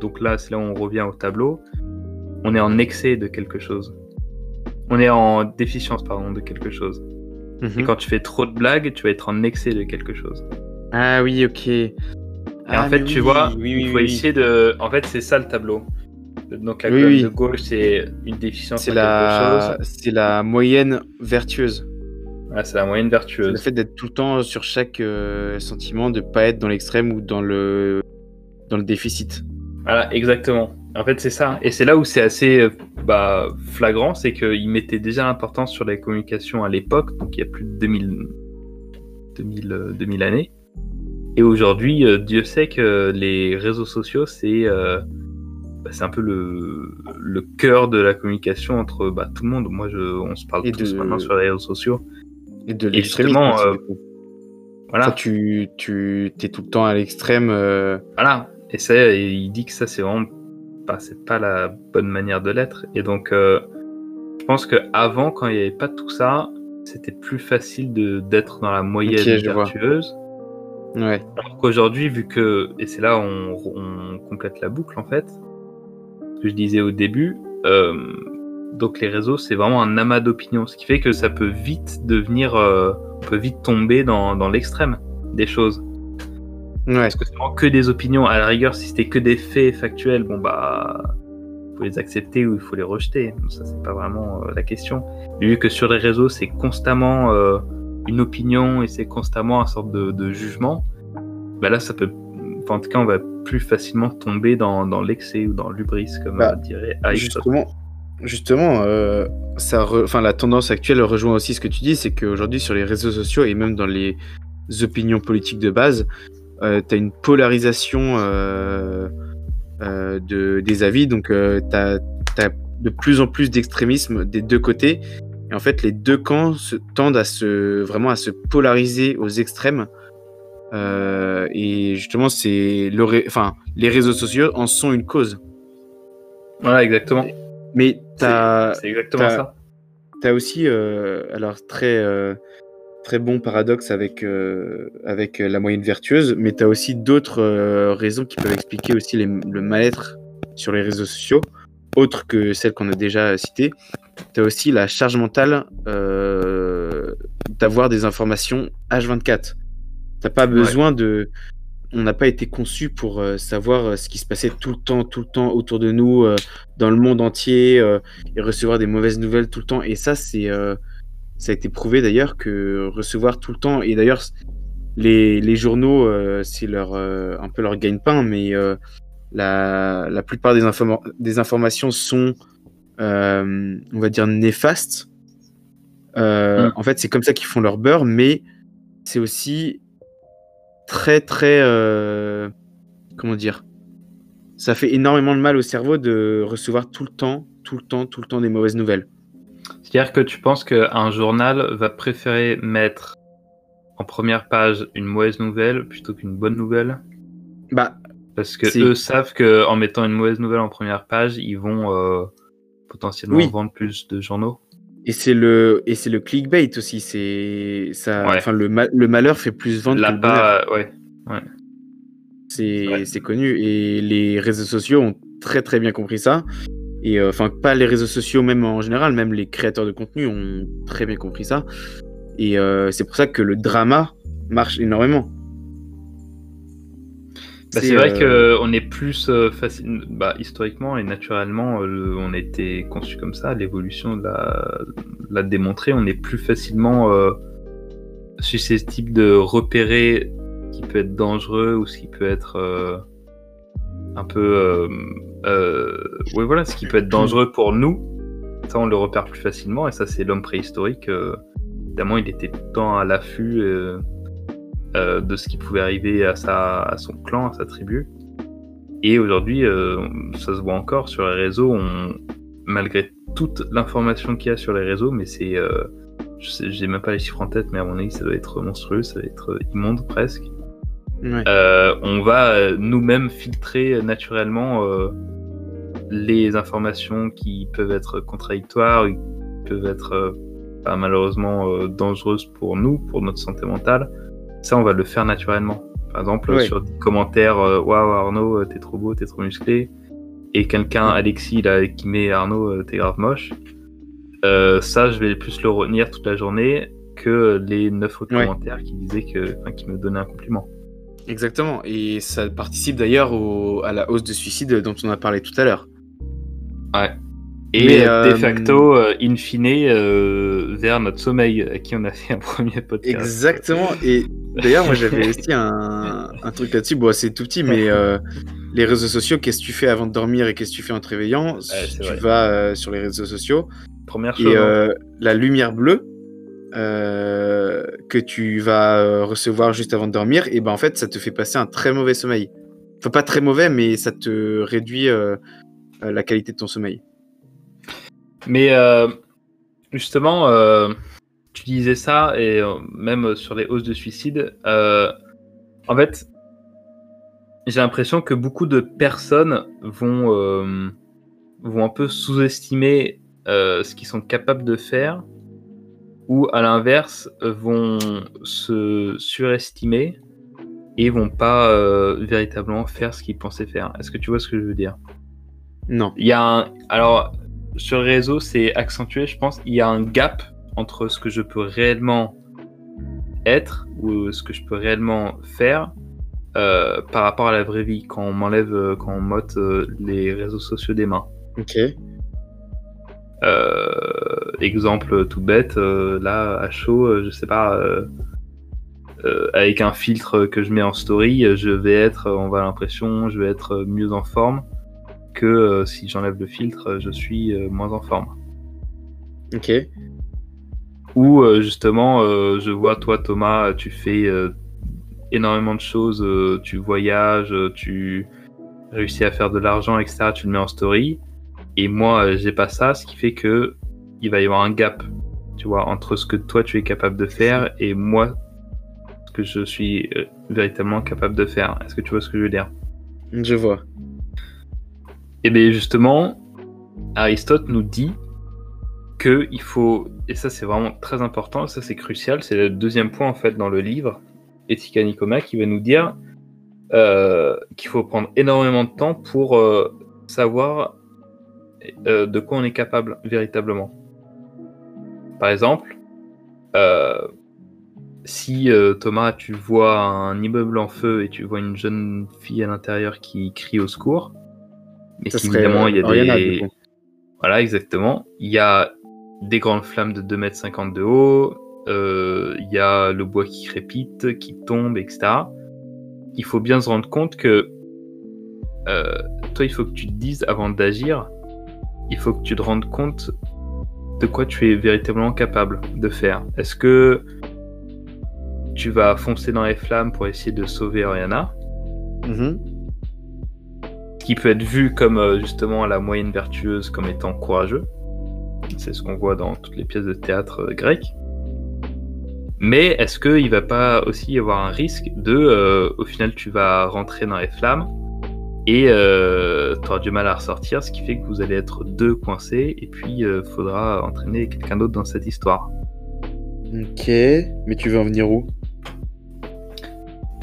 donc là, c'est là où on revient au tableau, on est en excès de quelque chose. On est en déficience, pardon, de quelque chose. Et quand tu fais trop de blagues, tu vas être en excès de quelque chose. Ah oui, ok. Et en fait, tu vois, il faut essayer de. En fait, c'est ça le tableau. Donc la colonne de gauche, c'est une déficience la... c'est la moyenne vertueuse. Voilà, c'est la moyenne C'est le vertueuse. fait d'être tout le temps sur chaque euh, sentiment, de pas être dans l'extrême ou dans le dans le déficit. Voilà, exactement. En fait, c'est ça. Et c'est là où c'est assez bah, flagrant, c'est qu'ils mettaient déjà l'importance sur les communications à l'époque, donc il y a plus de 2000, 2000, 2000 années. Et aujourd'hui, euh, Dieu sait que les réseaux sociaux, c'est euh, bah, c'est un peu le, le cœur de la communication entre bah, tout le monde. Moi, je, on se parle tous maintenant sur les réseaux sociaux. Et de l'extrémisme. Euh, voilà. tu, tu es tout le temps à l'extrême. Voilà. Et, ça, il dit que ça, c'est vraiment pas, c'est pas la bonne manière de l'être. Et donc, je pense qu'avant, quand il n'y avait pas tout ça, c'était plus facile d'être dans la moyenne vertueuse. Ouais. Alors qu'aujourd'hui, vu que, et c'est là où on, complète la boucle en fait, ce que je disais au début, euh, donc les réseaux, c'est vraiment un amas d'opinions, ce qui fait que ça peut vite devenir, euh, on peut vite tomber dans, dans l'extrême des choses. Ouais. Parce que c'est vraiment que des opinions. À la rigueur, si c'était que des faits factuels, bon bah, faut les accepter ou il faut les rejeter. Ça, c'est pas vraiment euh, la question. Vu que sur les réseaux, c'est constamment une opinion et c'est constamment un sorte de, jugement, bah là, ça peut. en tout cas, on va plus facilement tomber dans, l'excès ou dans l'ubris, comme bah, dirait Justement, justement euh, ça enfin, la tendance actuelle rejoint aussi ce que tu dis c'est qu'aujourd'hui, sur les réseaux sociaux et même dans les opinions politiques de base, euh, tu as une polarisation euh, de, des avis, donc tu as, as, de plus en plus d'extrémisme des deux côtés. Et en fait, les deux camps se, tendent à se vraiment à se polariser aux extrêmes. Euh, et justement, c'est le enfin, les réseaux sociaux en sont une cause. Voilà, exactement. Mais c'est exactement ça. T'as aussi, euh, alors très euh, très bon paradoxe avec avec la moyenne vertueuse, mais t'as aussi d'autres raisons qui peuvent expliquer aussi le mal-être sur les réseaux sociaux, autres que celles qu'on a déjà citées tu as aussi la charge mentale euh, d'avoir des informations H24. T'as pas besoin de. On n'a pas été conçu pour euh, savoir euh, ce qui se passait tout le temps, tout le temps autour de nous, dans le monde entier, et recevoir des mauvaises nouvelles tout le temps. Et ça, c'est, ça a été prouvé d'ailleurs que recevoir tout le temps. Et d'ailleurs, les, les journaux, c'est leur un peu leur gagne-pain, mais la, la plupart des, des informations sont euh, on va dire, néfastes. Euh, mm. En fait, c'est comme ça qu'ils font leur beurre, mais c'est aussi très, très. Euh, comment dire Ça fait énormément de mal au cerveau de recevoir tout le temps, tout le temps, tout le temps des mauvaises nouvelles. C'est-à-dire que tu penses qu'un journal va préférer mettre en première page une mauvaise nouvelle plutôt qu'une bonne nouvelle? Bah. Parce que eux savent qu'en mettant une mauvaise nouvelle en première page, ils vont potentiellement vendre plus de journaux. Et c'est le et c'est le clickbait aussi. C'est ça. Enfin le, le malheur fait plus vendre que le bonheur. ouais. ouais. C'est connu et les réseaux sociaux ont très très bien compris ça. Et euh, enfin pas les réseaux sociaux même en général, même les créateurs de contenu ont très bien compris ça. Et euh, c'est pour ça que le drama marche énormément. Bah, c'est vrai euh, qu'on est plus euh, facile, bah, historiquement et naturellement, euh, on était conçu comme ça. L'évolution l'a démontré. On est plus facilement susceptible de repérer ce qui peut être dangereux ou ce qui peut être un peu, oui voilà, ce qui peut être dangereux pour nous. Ça, on le repère plus facilement. Et ça, c'est l'homme préhistorique. évidemment, il était tout le temps à l'affût. Euh, de ce qui pouvait arriver à, sa, à son clan, à sa tribu. Et aujourd'hui, euh, ça se voit encore sur les réseaux, on, malgré toute l'information qu'il y a sur les réseaux, mais c'est. Euh, j'ai même pas les chiffres en tête, mais à mon avis, ça doit être monstrueux, ça doit être immonde presque. on va nous-mêmes filtrer naturellement les informations qui peuvent être contradictoires, qui peuvent être malheureusement dangereuses pour nous, pour notre santé mentale ça, on va le faire naturellement. Par exemple, sur des commentaires euh, Waouh, Arnaud, euh, t'es trop beau, t'es trop musclé. Et quelqu'un, Alexis, là, qui met Arnaud, euh, t'es grave moche. ça, je vais plus le retenir toute la journée que les neuf autres commentaires qui disaient que, qui me donnaient un compliment. Exactement. Et ça participe d'ailleurs à la hausse de suicide dont on a parlé tout à l'heure. Ouais. Et de facto, in fine, vers notre sommeil, à qui on a fait un premier podcast. Exactement. Et D'ailleurs, moi j'avais aussi un, un truc là-dessus. Bon, c'est tout petit, mais euh, les réseaux sociaux, qu'est-ce que tu fais avant de dormir et qu'est-ce que tu fais en te réveillant? Tu vas euh, sur les réseaux sociaux. Première chose. Et euh, la lumière bleue que tu vas recevoir juste avant de dormir, et ben en fait, ça te fait passer un très mauvais sommeil. Enfin, pas très mauvais, mais ça te réduit la qualité de ton sommeil. Mais justement, tu disais ça, et même sur les hausses de suicide, en fait, j'ai l'impression que beaucoup de personnes vont, euh, vont un peu sous-estimer euh, ce qu'ils sont capables de faire, ou à l'inverse, vont se surestimer et vont pas euh, véritablement faire ce qu'ils pensaient faire. Est-ce que tu vois ce que je veux dire? Non. Il y a un... Alors, sur le réseau, c'est accentué, je pense. Il y a un gap entre ce que je peux réellement être ou ce que je peux réellement faire euh, par rapport à la vraie vie quand on m'enlève, euh, quand on m'ôte euh, les réseaux sociaux des mains. Ok. exemple tout bête, là à chaud, je sais pas, avec un filtre que je mets en story, je vais être, on va l'impression, je vais être mieux en forme que si j'enlève le filtre, je suis moins en forme. Ok. Ou justement, je vois toi Thomas, tu fais énormément de choses. Euh, tu voyages, euh, tu réussis à faire de l'argent, etc. Tu le mets en story. Et moi, euh, j'ai pas ça, ce qui fait que il va y avoir un gap, tu vois, entre ce que toi tu es capable de faire et moi, ce que je suis véritablement capable de faire. Est-ce que tu vois ce que je veux dire? Je vois. Et bien justement, Aristote nous dit que il faut, et ça c'est vraiment très important, ça c'est crucial, c'est le deuxième point en fait dans le livre, Etika Nikoma qui va nous dire euh, qu'il faut prendre énormément de temps pour euh, savoir euh, de quoi on est capable véritablement. Par exemple, si Thomas, tu vois un immeuble en feu et tu vois une jeune fille à l'intérieur qui crie au secours, mais évidemment il y a des... Voilà, exactement. Il y a des grandes flammes de 2,50 m de haut, il euh, y a le bois qui crépite, qui tombe, etc. Il faut bien se rendre compte que euh, toi, il faut que tu te dises avant d'agir, il faut que tu te rendes compte de quoi tu es véritablement capable de faire. Est-ce que tu vas foncer dans les flammes pour essayer de sauver Oriana? Ce qui peut être vu comme euh, justement la moyenne vertueuse comme étant courageux. C'est ce qu'on voit dans toutes les pièces de théâtre grecques. Mais est-ce qu'il va pas aussi y avoir un risque de, euh, au final, tu vas rentrer dans les flammes et euh, tu auras du mal à ressortir, ce qui fait que vous allez être deux coincés et puis il euh, faudra entraîner quelqu'un d'autre dans cette histoire. Ok, mais tu veux en venir où?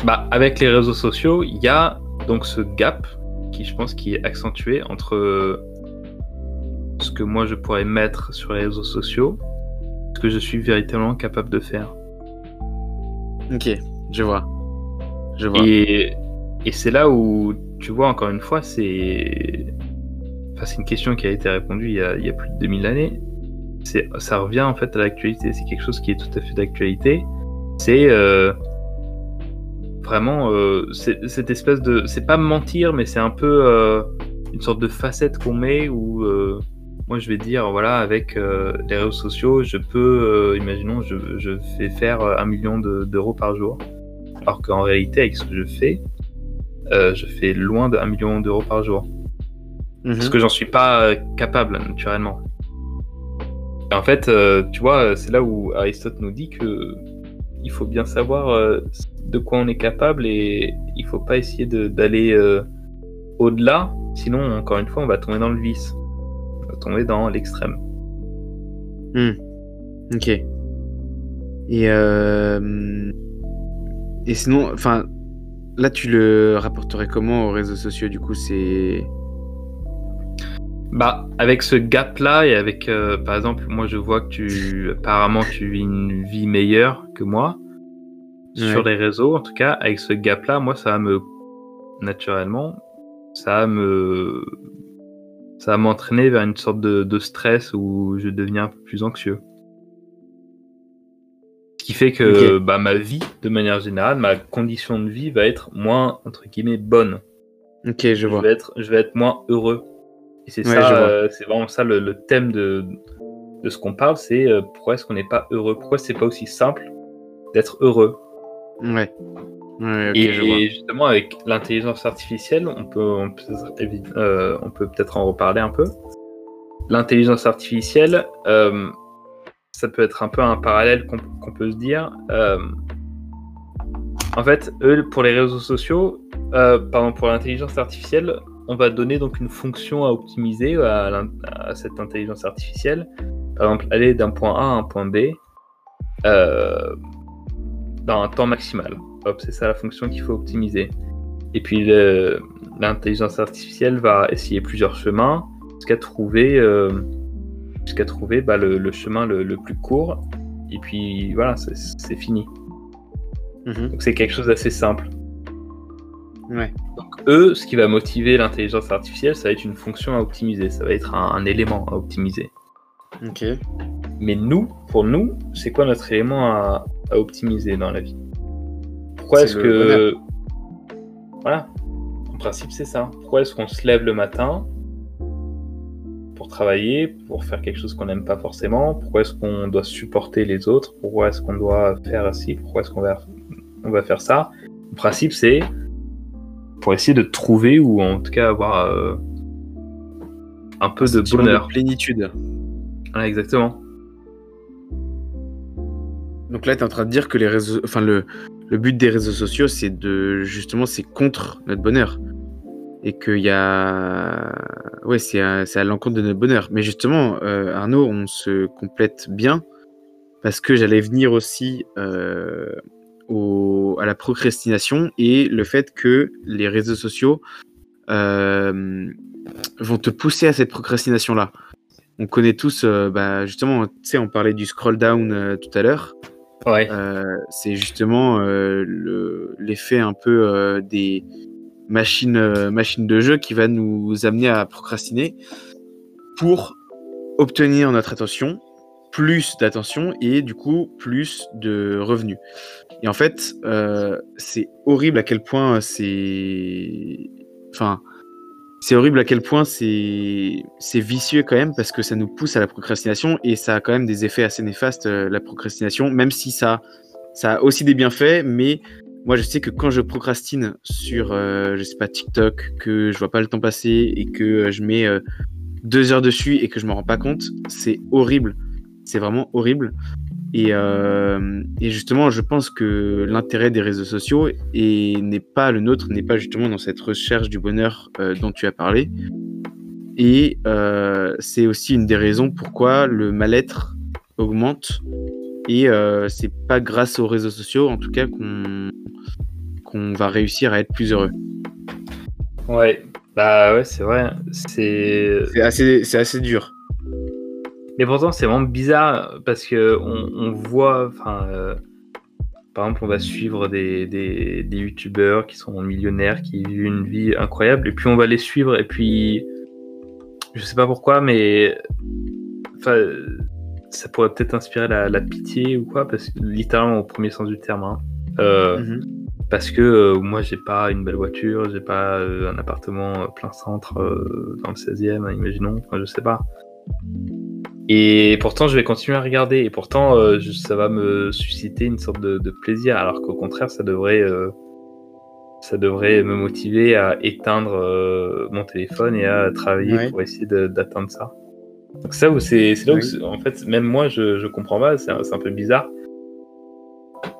Bah, avec les réseaux sociaux, il y a donc ce gap qui, je pense, qui est accentué entre que moi je pourrais mettre sur les réseaux sociaux, ce que je suis véritablement capable de faire. Ok, je vois. Je vois. Et, et c'est là où, tu vois, encore une fois, c'est. Enfin, c'est une question qui a été répondue il y a, il y a plus de 2000 années. C'est, ça revient en fait à l'actualité. C'est quelque chose qui est tout à fait d'actualité. C'est euh, vraiment euh, cette espèce de. C'est pas mentir, mais c'est un peu euh, une sorte de facette qu'on met où moi je vais dire voilà avec euh, les réseaux sociaux je peux euh, imaginons je, je, fais faire euh, un million d'euros par jour. Alors qu'en réalité avec ce que je fais je fais loin d'un million d'euros par jour. Mhm. parce que j'en suis pas capable naturellement. Et en fait tu vois c'est là où Aristote nous dit que il faut bien savoir de quoi on est capable et il faut pas essayer d'aller au-delà. Sinon encore une fois on va tomber dans le vice tomber dans l'extrême. Hmm. Ok. Et, euh... et sinon, enfin, là, tu le rapporterais comment aux réseaux sociaux Du coup, c'est. Bah, avec ce gap-là et avec, euh, par exemple, moi, je vois que tu, apparemment, tu vis une vie meilleure que moi sur les réseaux. En tout cas, avec ce gap-là, moi, ça me, naturellement, ça me ça va m'entraîner vers une sorte de, stress où je deviens un peu plus anxieux. Ce qui fait que bah, ma vie, de manière générale, ma condition de vie va être moins, entre guillemets, bonne. Ok, je vois. vais être, je vais être moins heureux. Et c'est ça, euh, c'est vraiment ça le, thème de, de ce qu'on parle, c'est euh, pourquoi est-ce qu'on n'est pas heureux? Pourquoi c'est pas aussi simple d'être heureux? Ouais. Et, justement, avec l'intelligence artificielle, on peut, on peut, euh, peut-être en reparler un peu. L'intelligence artificielle, ça peut être un peu un parallèle qu'on peut se dire. en fait, eux, pour les réseaux sociaux, pardon, pour l'intelligence artificielle, on va donner donc une fonction à optimiser à, cette intelligence artificielle. Par exemple, aller d'un point A à un point B euh, dans un temps maximal. Hop, c'est ça la fonction qu'il faut optimiser. Et puis l'intelligence artificielle va essayer plusieurs chemins jusqu'à trouver, euh, jusqu'à trouver bah, le, chemin le, plus court. Et puis voilà, c'est fini. Mhm. Donc c'est quelque chose d'assez simple. Donc eux, ce qui va motiver l'intelligence artificielle, ça va être une fonction à optimiser, ça va être un, élément à optimiser. Ok. Mais nous, pour nous, c'est quoi notre élément à, optimiser dans la vie? Pourquoi est-ce que... Voilà. En principe, c'est ça. Pourquoi est-ce qu'on se lève le matin pour travailler, pour faire quelque chose qu'on n'aime pas forcément? Pourquoi est-ce qu'on doit supporter les autres? Pourquoi est-ce qu'on doit faire ci? Pourquoi est-ce qu'on va, on va faire ça? En principe, c'est pour essayer de trouver ou en tout cas avoir euh, un peu de bonheur. De plénitude. exactement. Donc là, tu es en train de dire que les réseaux, enfin le, le but des réseaux sociaux, c'est de justement, c'est contre notre bonheur et qu'il y a, ouais, c'est à, l'encontre de notre bonheur. Mais justement, euh, Arnaud, on se complète bien parce que j'allais venir aussi euh, à la procrastination et le fait que les réseaux sociaux euh, vont te pousser à cette procrastination-là. On connaît tous, bah, justement, tu sais, on parlait du scroll down tout à l'heure. Ouais. c'est justement l'effet un peu des machines, machines de jeu qui va nous amener à procrastiner pour obtenir notre attention plus d'attention et du coup plus de revenus. Et en fait, euh, c'est horrible à quel point c'est. Enfin, c'est horrible à quel point c'est vicieux quand même parce que ça nous pousse à la procrastination et ça a quand même des effets assez néfastes, euh, la procrastination, même si ça, a aussi des bienfaits, mais moi je sais que quand je procrastine sur, euh, je sais pas, TikTok, que je vois pas le temps passer et que je mets deux heures dessus et que je me rends pas compte, c'est horrible c'est vraiment horrible. Euh, et, justement, je pense que l'intérêt des réseaux sociaux n'est pas le nôtre, n'est pas justement dans cette recherche du bonheur euh, dont tu as parlé. Et euh, c'est aussi une des raisons pourquoi le mal-être augmente. Et c'est pas grâce aux réseaux sociaux, en tout cas, qu'on qu'on va réussir à être plus heureux. Ouais, bah ouais, c'est vrai. C'est assez, assez dur. Mais pourtant, c'est vraiment bizarre parce que on, voit, enfin, euh, par exemple, on va suivre des, des, des youtubeurs qui sont millionnaires, qui vivent une vie incroyable, et puis on va les suivre, et puis je sais pas pourquoi, mais enfin, ça pourrait peut-être inspirer la, pitié ou quoi, parce que littéralement au premier sens du terme. Hein. Euh, mhm. Parce que euh, moi, j'ai pas une belle voiture, j'ai pas un appartement plein centre dans le 16e, imaginons, enfin, je sais pas. Et pourtant, je vais continuer à regarder. Et pourtant, euh, ça va me susciter une sorte de, plaisir. Alors qu'au contraire, ça devrait, euh, ça devrait me motiver à éteindre euh, mon téléphone et à travailler pour essayer d'atteindre ça. Donc ça, c'est là où, en fait, même moi, je, je comprends pas. C'est un, peu bizarre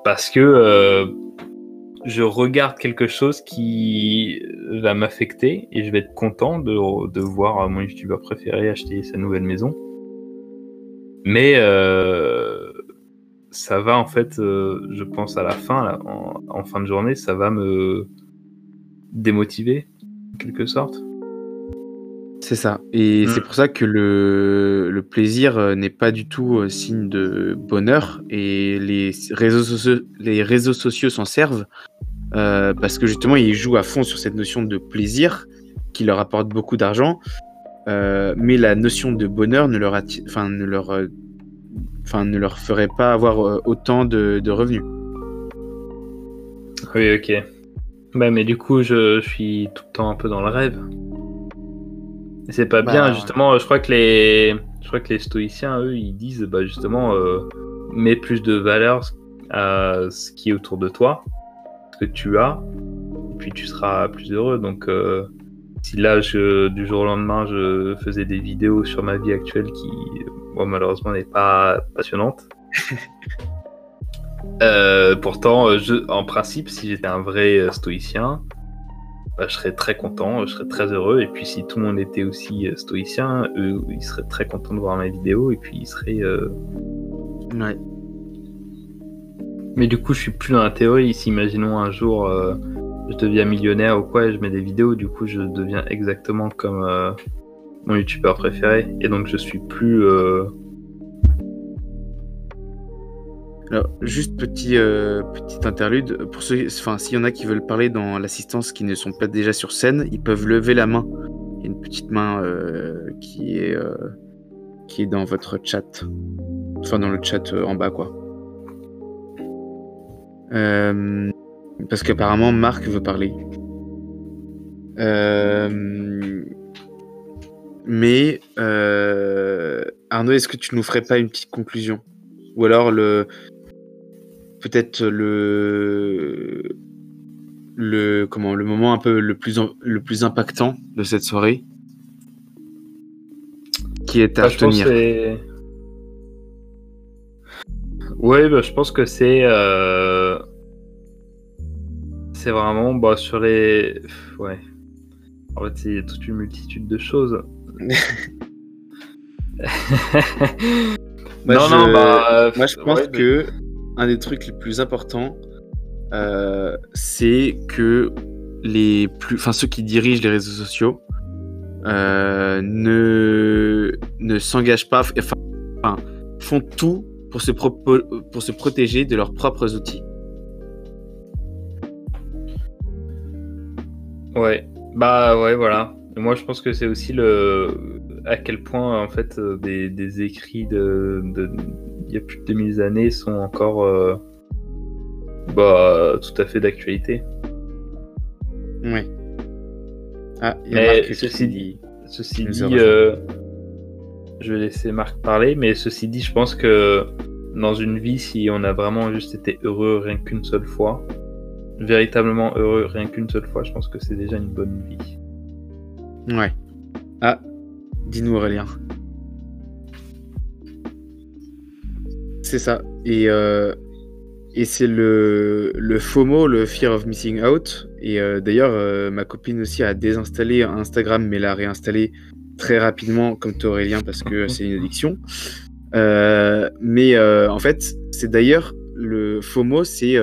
parce que je regarde quelque chose qui va m'affecter et je vais être content de, de voir mon youtubeur préféré acheter sa nouvelle maison. Mais euh, ça va en fait, euh, je pense à la fin, en, fin de journée, ça va me démotiver, en quelque sorte. C'est ça. Et mm. c'est pour ça que le, plaisir euh, n'est pas du tout signe de bonheur. Et les réseaux sociaux, les réseaux sociaux s'en servent parce que justement, ils jouent à fond sur cette notion de plaisir qui leur apporte beaucoup d'argent. Euh, mais la notion de bonheur ne leur, enfin, ne leur, euh, enfin, ne leur ferait pas avoir euh, autant de, revenus. Oui, ok. Bah, mais du coup, je, suis tout le temps un peu dans le rêve. C'est pas bien, bah, justement. Je crois que les, je crois que les stoïciens, eux, ils disent, bah, justement, euh, mets plus de valeur à ce qui est autour de toi, ce que tu as, et puis tu seras plus heureux. Donc, euh, si là, je, du jour au lendemain, je faisais des vidéos sur ma vie actuelle qui, malheureusement, n'est pas passionnante. Euh, pourtant, en principe, si j'étais un vrai euh, stoïcien, bah, je serais très content, je serais très heureux. Et puis, si tout le monde était aussi euh, stoïcien, eux, ils seraient très contents de voir mes vidéos et puis ils seraient. Ouais. Mais du coup, je suis plus dans la théorie. Si, imaginons un jour, je deviens millionnaire ou quoi, et je mets des vidéos, du coup, je deviens exactement comme mon youtubeur préféré. Et donc, je suis plus alors, juste petit, euh, petit interlude. Pour ceux, enfin, s'il y en a qui veulent parler dans l'assistance qui ne sont pas déjà sur scène, ils peuvent lever la main. Il y a une petite main euh, qui, est, euh, qui est dans votre chat. Enfin, dans le chat en bas, quoi. Parce qu'apparemment, Marc veut parler. mais, Arnaud, est-ce que tu nous ferais pas une petite conclusion? Ou alors le, peut-être le le comment le moment un peu le plus le plus impactant de cette soirée? Qui est à bah, tenir. Oui, bah, je pense que c'est euh, c'est vraiment bah, sur les ouais. En fait, c'est toute une multitude de choses. non, non, bah, moi je pense que un des trucs les plus importants, euh, c'est que les plus, enfin ceux qui dirigent les réseaux sociaux euh, ne ne s'engagent pas, enfin font tout pour se, pour se protéger de leurs propres outils. Ouais, bah ouais, voilà. Moi, je pense que c'est aussi le à quel point en fait euh, des, des écrits de, de il y a plus de 2000 années sont encore euh, bah, tout à fait d'actualité. Oui. Ah, il y a mais ceci dit, ceci dit euh, je vais laisser Marc parler, mais ceci dit, je pense que dans une vie, si on a vraiment juste été heureux rien qu'une seule fois, véritablement heureux rien qu'une seule fois, je pense que c'est déjà une bonne vie. Ouais. Ah, dis-nous Aurélien. C'est ça. Et, euh, et c'est le, le FOMO, le Fear of Missing Out. Et euh, d'ailleurs, euh, ma copine aussi a désinstallé Instagram, mais l'a réinstallé très rapidement, comme toi Aurélien, parce que c'est une addiction. mais en fait, c'est d'ailleurs le FOMO, c'est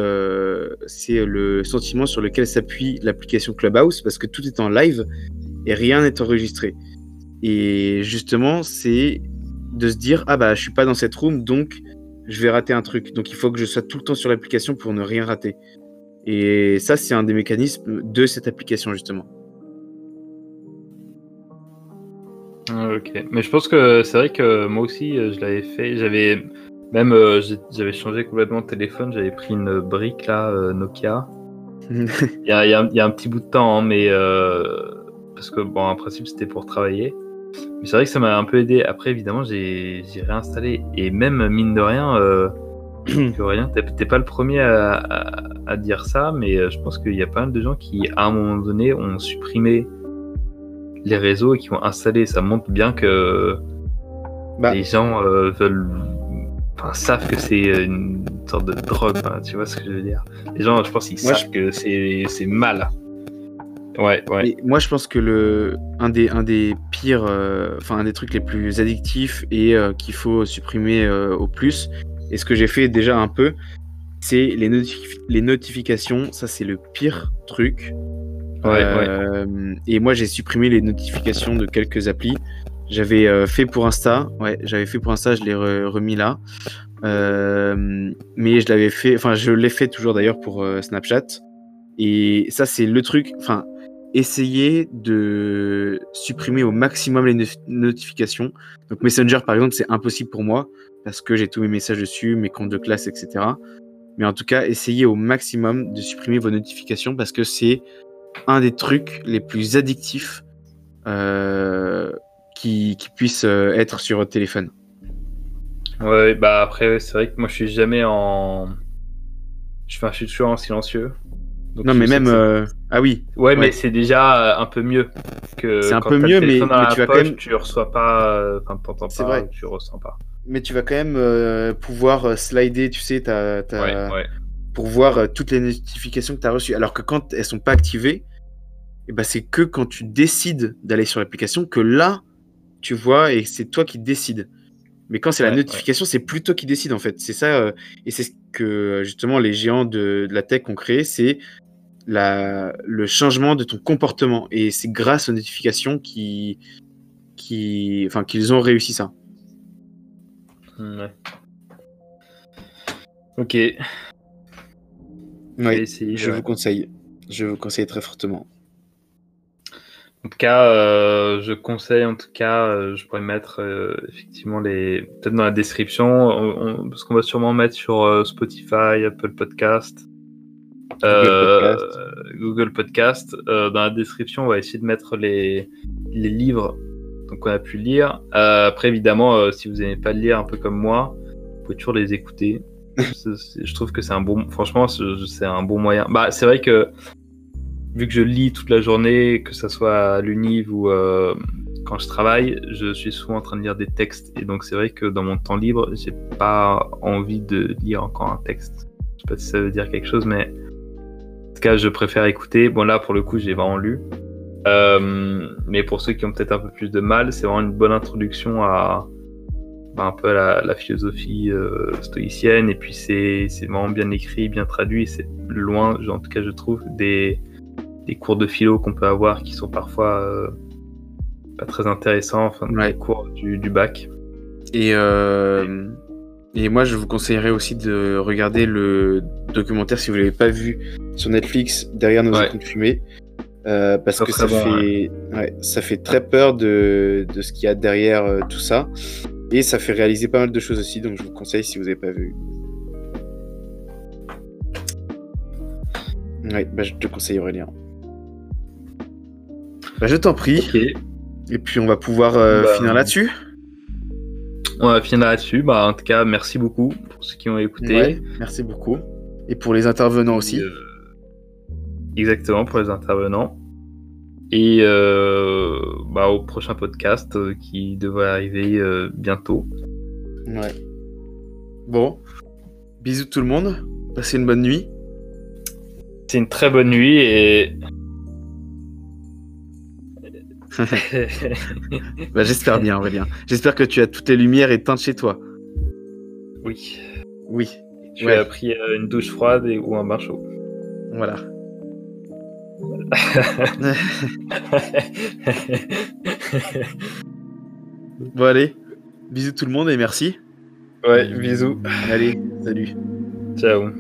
c'est le sentiment sur lequel s'appuie l'application Clubhouse, parce que tout est en live et rien n'est enregistré. Et justement, c'est de se dire ah bah je suis pas dans cette room donc je vais rater un truc. Donc il faut que je sois tout le temps sur l'application pour ne rien rater. Et ça, c'est un des mécanismes de cette application, justement. Ah, ok. Mais je pense que c'est vrai que moi aussi, euh, je l'avais fait. Même euh, j'avais changé complètement de téléphone. J'avais pris une brique là, euh, Nokia. il, y a, y a, un petit bout de temps, hein, mais parce que bon, en principe, c'était pour travailler. Mais c'est vrai que ça m'a un peu aidé. Après, évidemment, j'ai réinstallé. Et même, mine de rien, euh, rien, t'es pas le premier à, dire ça, mais euh, je pense qu'il y a pas mal de gens qui, à un moment donné, ont supprimé les réseaux et qui ont installé. Ça montre bien que bah. les gens euh, veulent. Enfin, savent que c'est une sorte de drogue, hein, tu vois ce que je veux dire. Les gens, je pense qu'ils savent que c'est mal. Ouais, ouais. moi, je pense que le un des un des pires, euh, enfin un des trucs les plus addictifs et euh, qu'il faut supprimer euh, au plus. Et ce que j'ai fait déjà un peu, c'est les, les notifications. Ça, c'est le pire truc. Ouais, ouais. Et moi, j'ai supprimé les notifications de quelques applis. J'avais fait pour Insta. Ouais, j'avais fait pour Insta. Je l'ai remis là. mais je l'avais fait. Enfin, je l'ai fait toujours d'ailleurs pour Snapchat. Et ça, c'est le truc. Enfin, essayer de supprimer au maximum les notifications. Donc Messenger, par exemple, c'est impossible pour moi parce que j'ai tous mes messages dessus, mes comptes de classe, etc. Mais en tout cas, essayez au maximum de supprimer vos notifications parce que c'est un des trucs les plus addictifs euh, qui, qui puissent euh, être sur votre téléphone. Ouais, bah après, c'est vrai que moi je suis jamais en. Je, enfin, je suis toujours en silencieux. Donc non, mais même. Euh... Ah oui. Ouais, mais c'est déjà un peu mieux. C'est un peu mieux, mais, mais tu vas quand même. Tu reçois pas. Enfin, t'entends pas, vrai. tu ressens pas. Mais tu vas quand même euh, pouvoir euh, slider, tu sais, ta, ta... Ouais, ouais. pour voir euh, toutes les notifications que tu as reçues. Alors que quand elles sont pas activées, eh ben, c'est que quand tu décides d'aller sur l'application que là, tu vois, et c'est toi qui décides. Mais quand c'est la notification, c'est plutôt qui décide en fait. C'est ça, et c'est ce que justement les géants de, de la tech ont créé, c'est le changement de ton comportement. Et c'est grâce aux notifications qui, qui, enfin, qu'ils ont réussi ça. Ouais. Ok. Je vous conseille. Je vous conseille très fortement. En tout cas, euh, je conseille, en tout cas, euh, je pourrais mettre euh, effectivement les. Peut-être dans la description, parce qu'on va sûrement mettre sur Spotify, Apple Podcast, Google Podcast. dans la description, on va essayer de mettre les, les livres qu'on a pu lire. après, évidemment, si vous n'aimez pas lire un peu comme moi, vous pouvez toujours les écouter. je trouve que c'est un bon. Franchement, c'est un bon moyen. Bah, c'est vrai que vu que je lis toute la journée, que ce soit à l'univ ou euh, quand je travaille, je suis souvent en train de lire des textes. Et donc c'est vrai que dans mon temps libre, j'ai pas envie de lire encore un texte. Je sais pas si ça veut dire quelque chose, mais en tout cas, je préfère écouter. Bon là, pour le coup, j'ai vraiment lu. Euh, mais pour ceux qui ont peut-être un peu plus de mal, c'est vraiment une bonne introduction à bah, un peu la, philosophie euh, stoïcienne. Et puis c'est vraiment bien écrit, bien traduit. C'est loin, en tout cas, je trouve, des des cours de philo qu'on peut avoir qui sont parfois euh, pas très intéressants, enfin les cours du, bac. Et, euh, et moi, je vous conseillerais aussi de regarder le documentaire, si vous ne l'avez pas vu, sur Netflix, Derrière nos écrans fumée. Euh, parce que ça, fait, ça fait très peur de, de ce qu'il y a derrière tout ça. Et ça fait réaliser pas mal de choses aussi, donc je vous conseille si vous n'avez pas vu. Ouais, bah, je te conseille Aurélien. Bah, je t'en prie. Et puis on va pouvoir euh, bah, finir là-dessus. On va finir là-dessus. Bah, en tout cas, merci beaucoup pour ceux qui ont écouté. merci beaucoup. Et pour les intervenants aussi. Euh, exactement, pour les intervenants. Et euh, bah, au prochain podcast qui devrait arriver bientôt. Ouais. Bon. Bisous tout le monde. Passez une bonne nuit. C'est une très bonne nuit et bah, J'espère bien, Aurélien. J'espère que tu as toutes les lumières éteintes chez toi. Oui. Oui. Tu as pris euh, une douche froide et, ou un bain chaud. Voilà. bon, allez. Bisous tout le monde et merci. Ouais, bisous. Allez, salut. Ciao.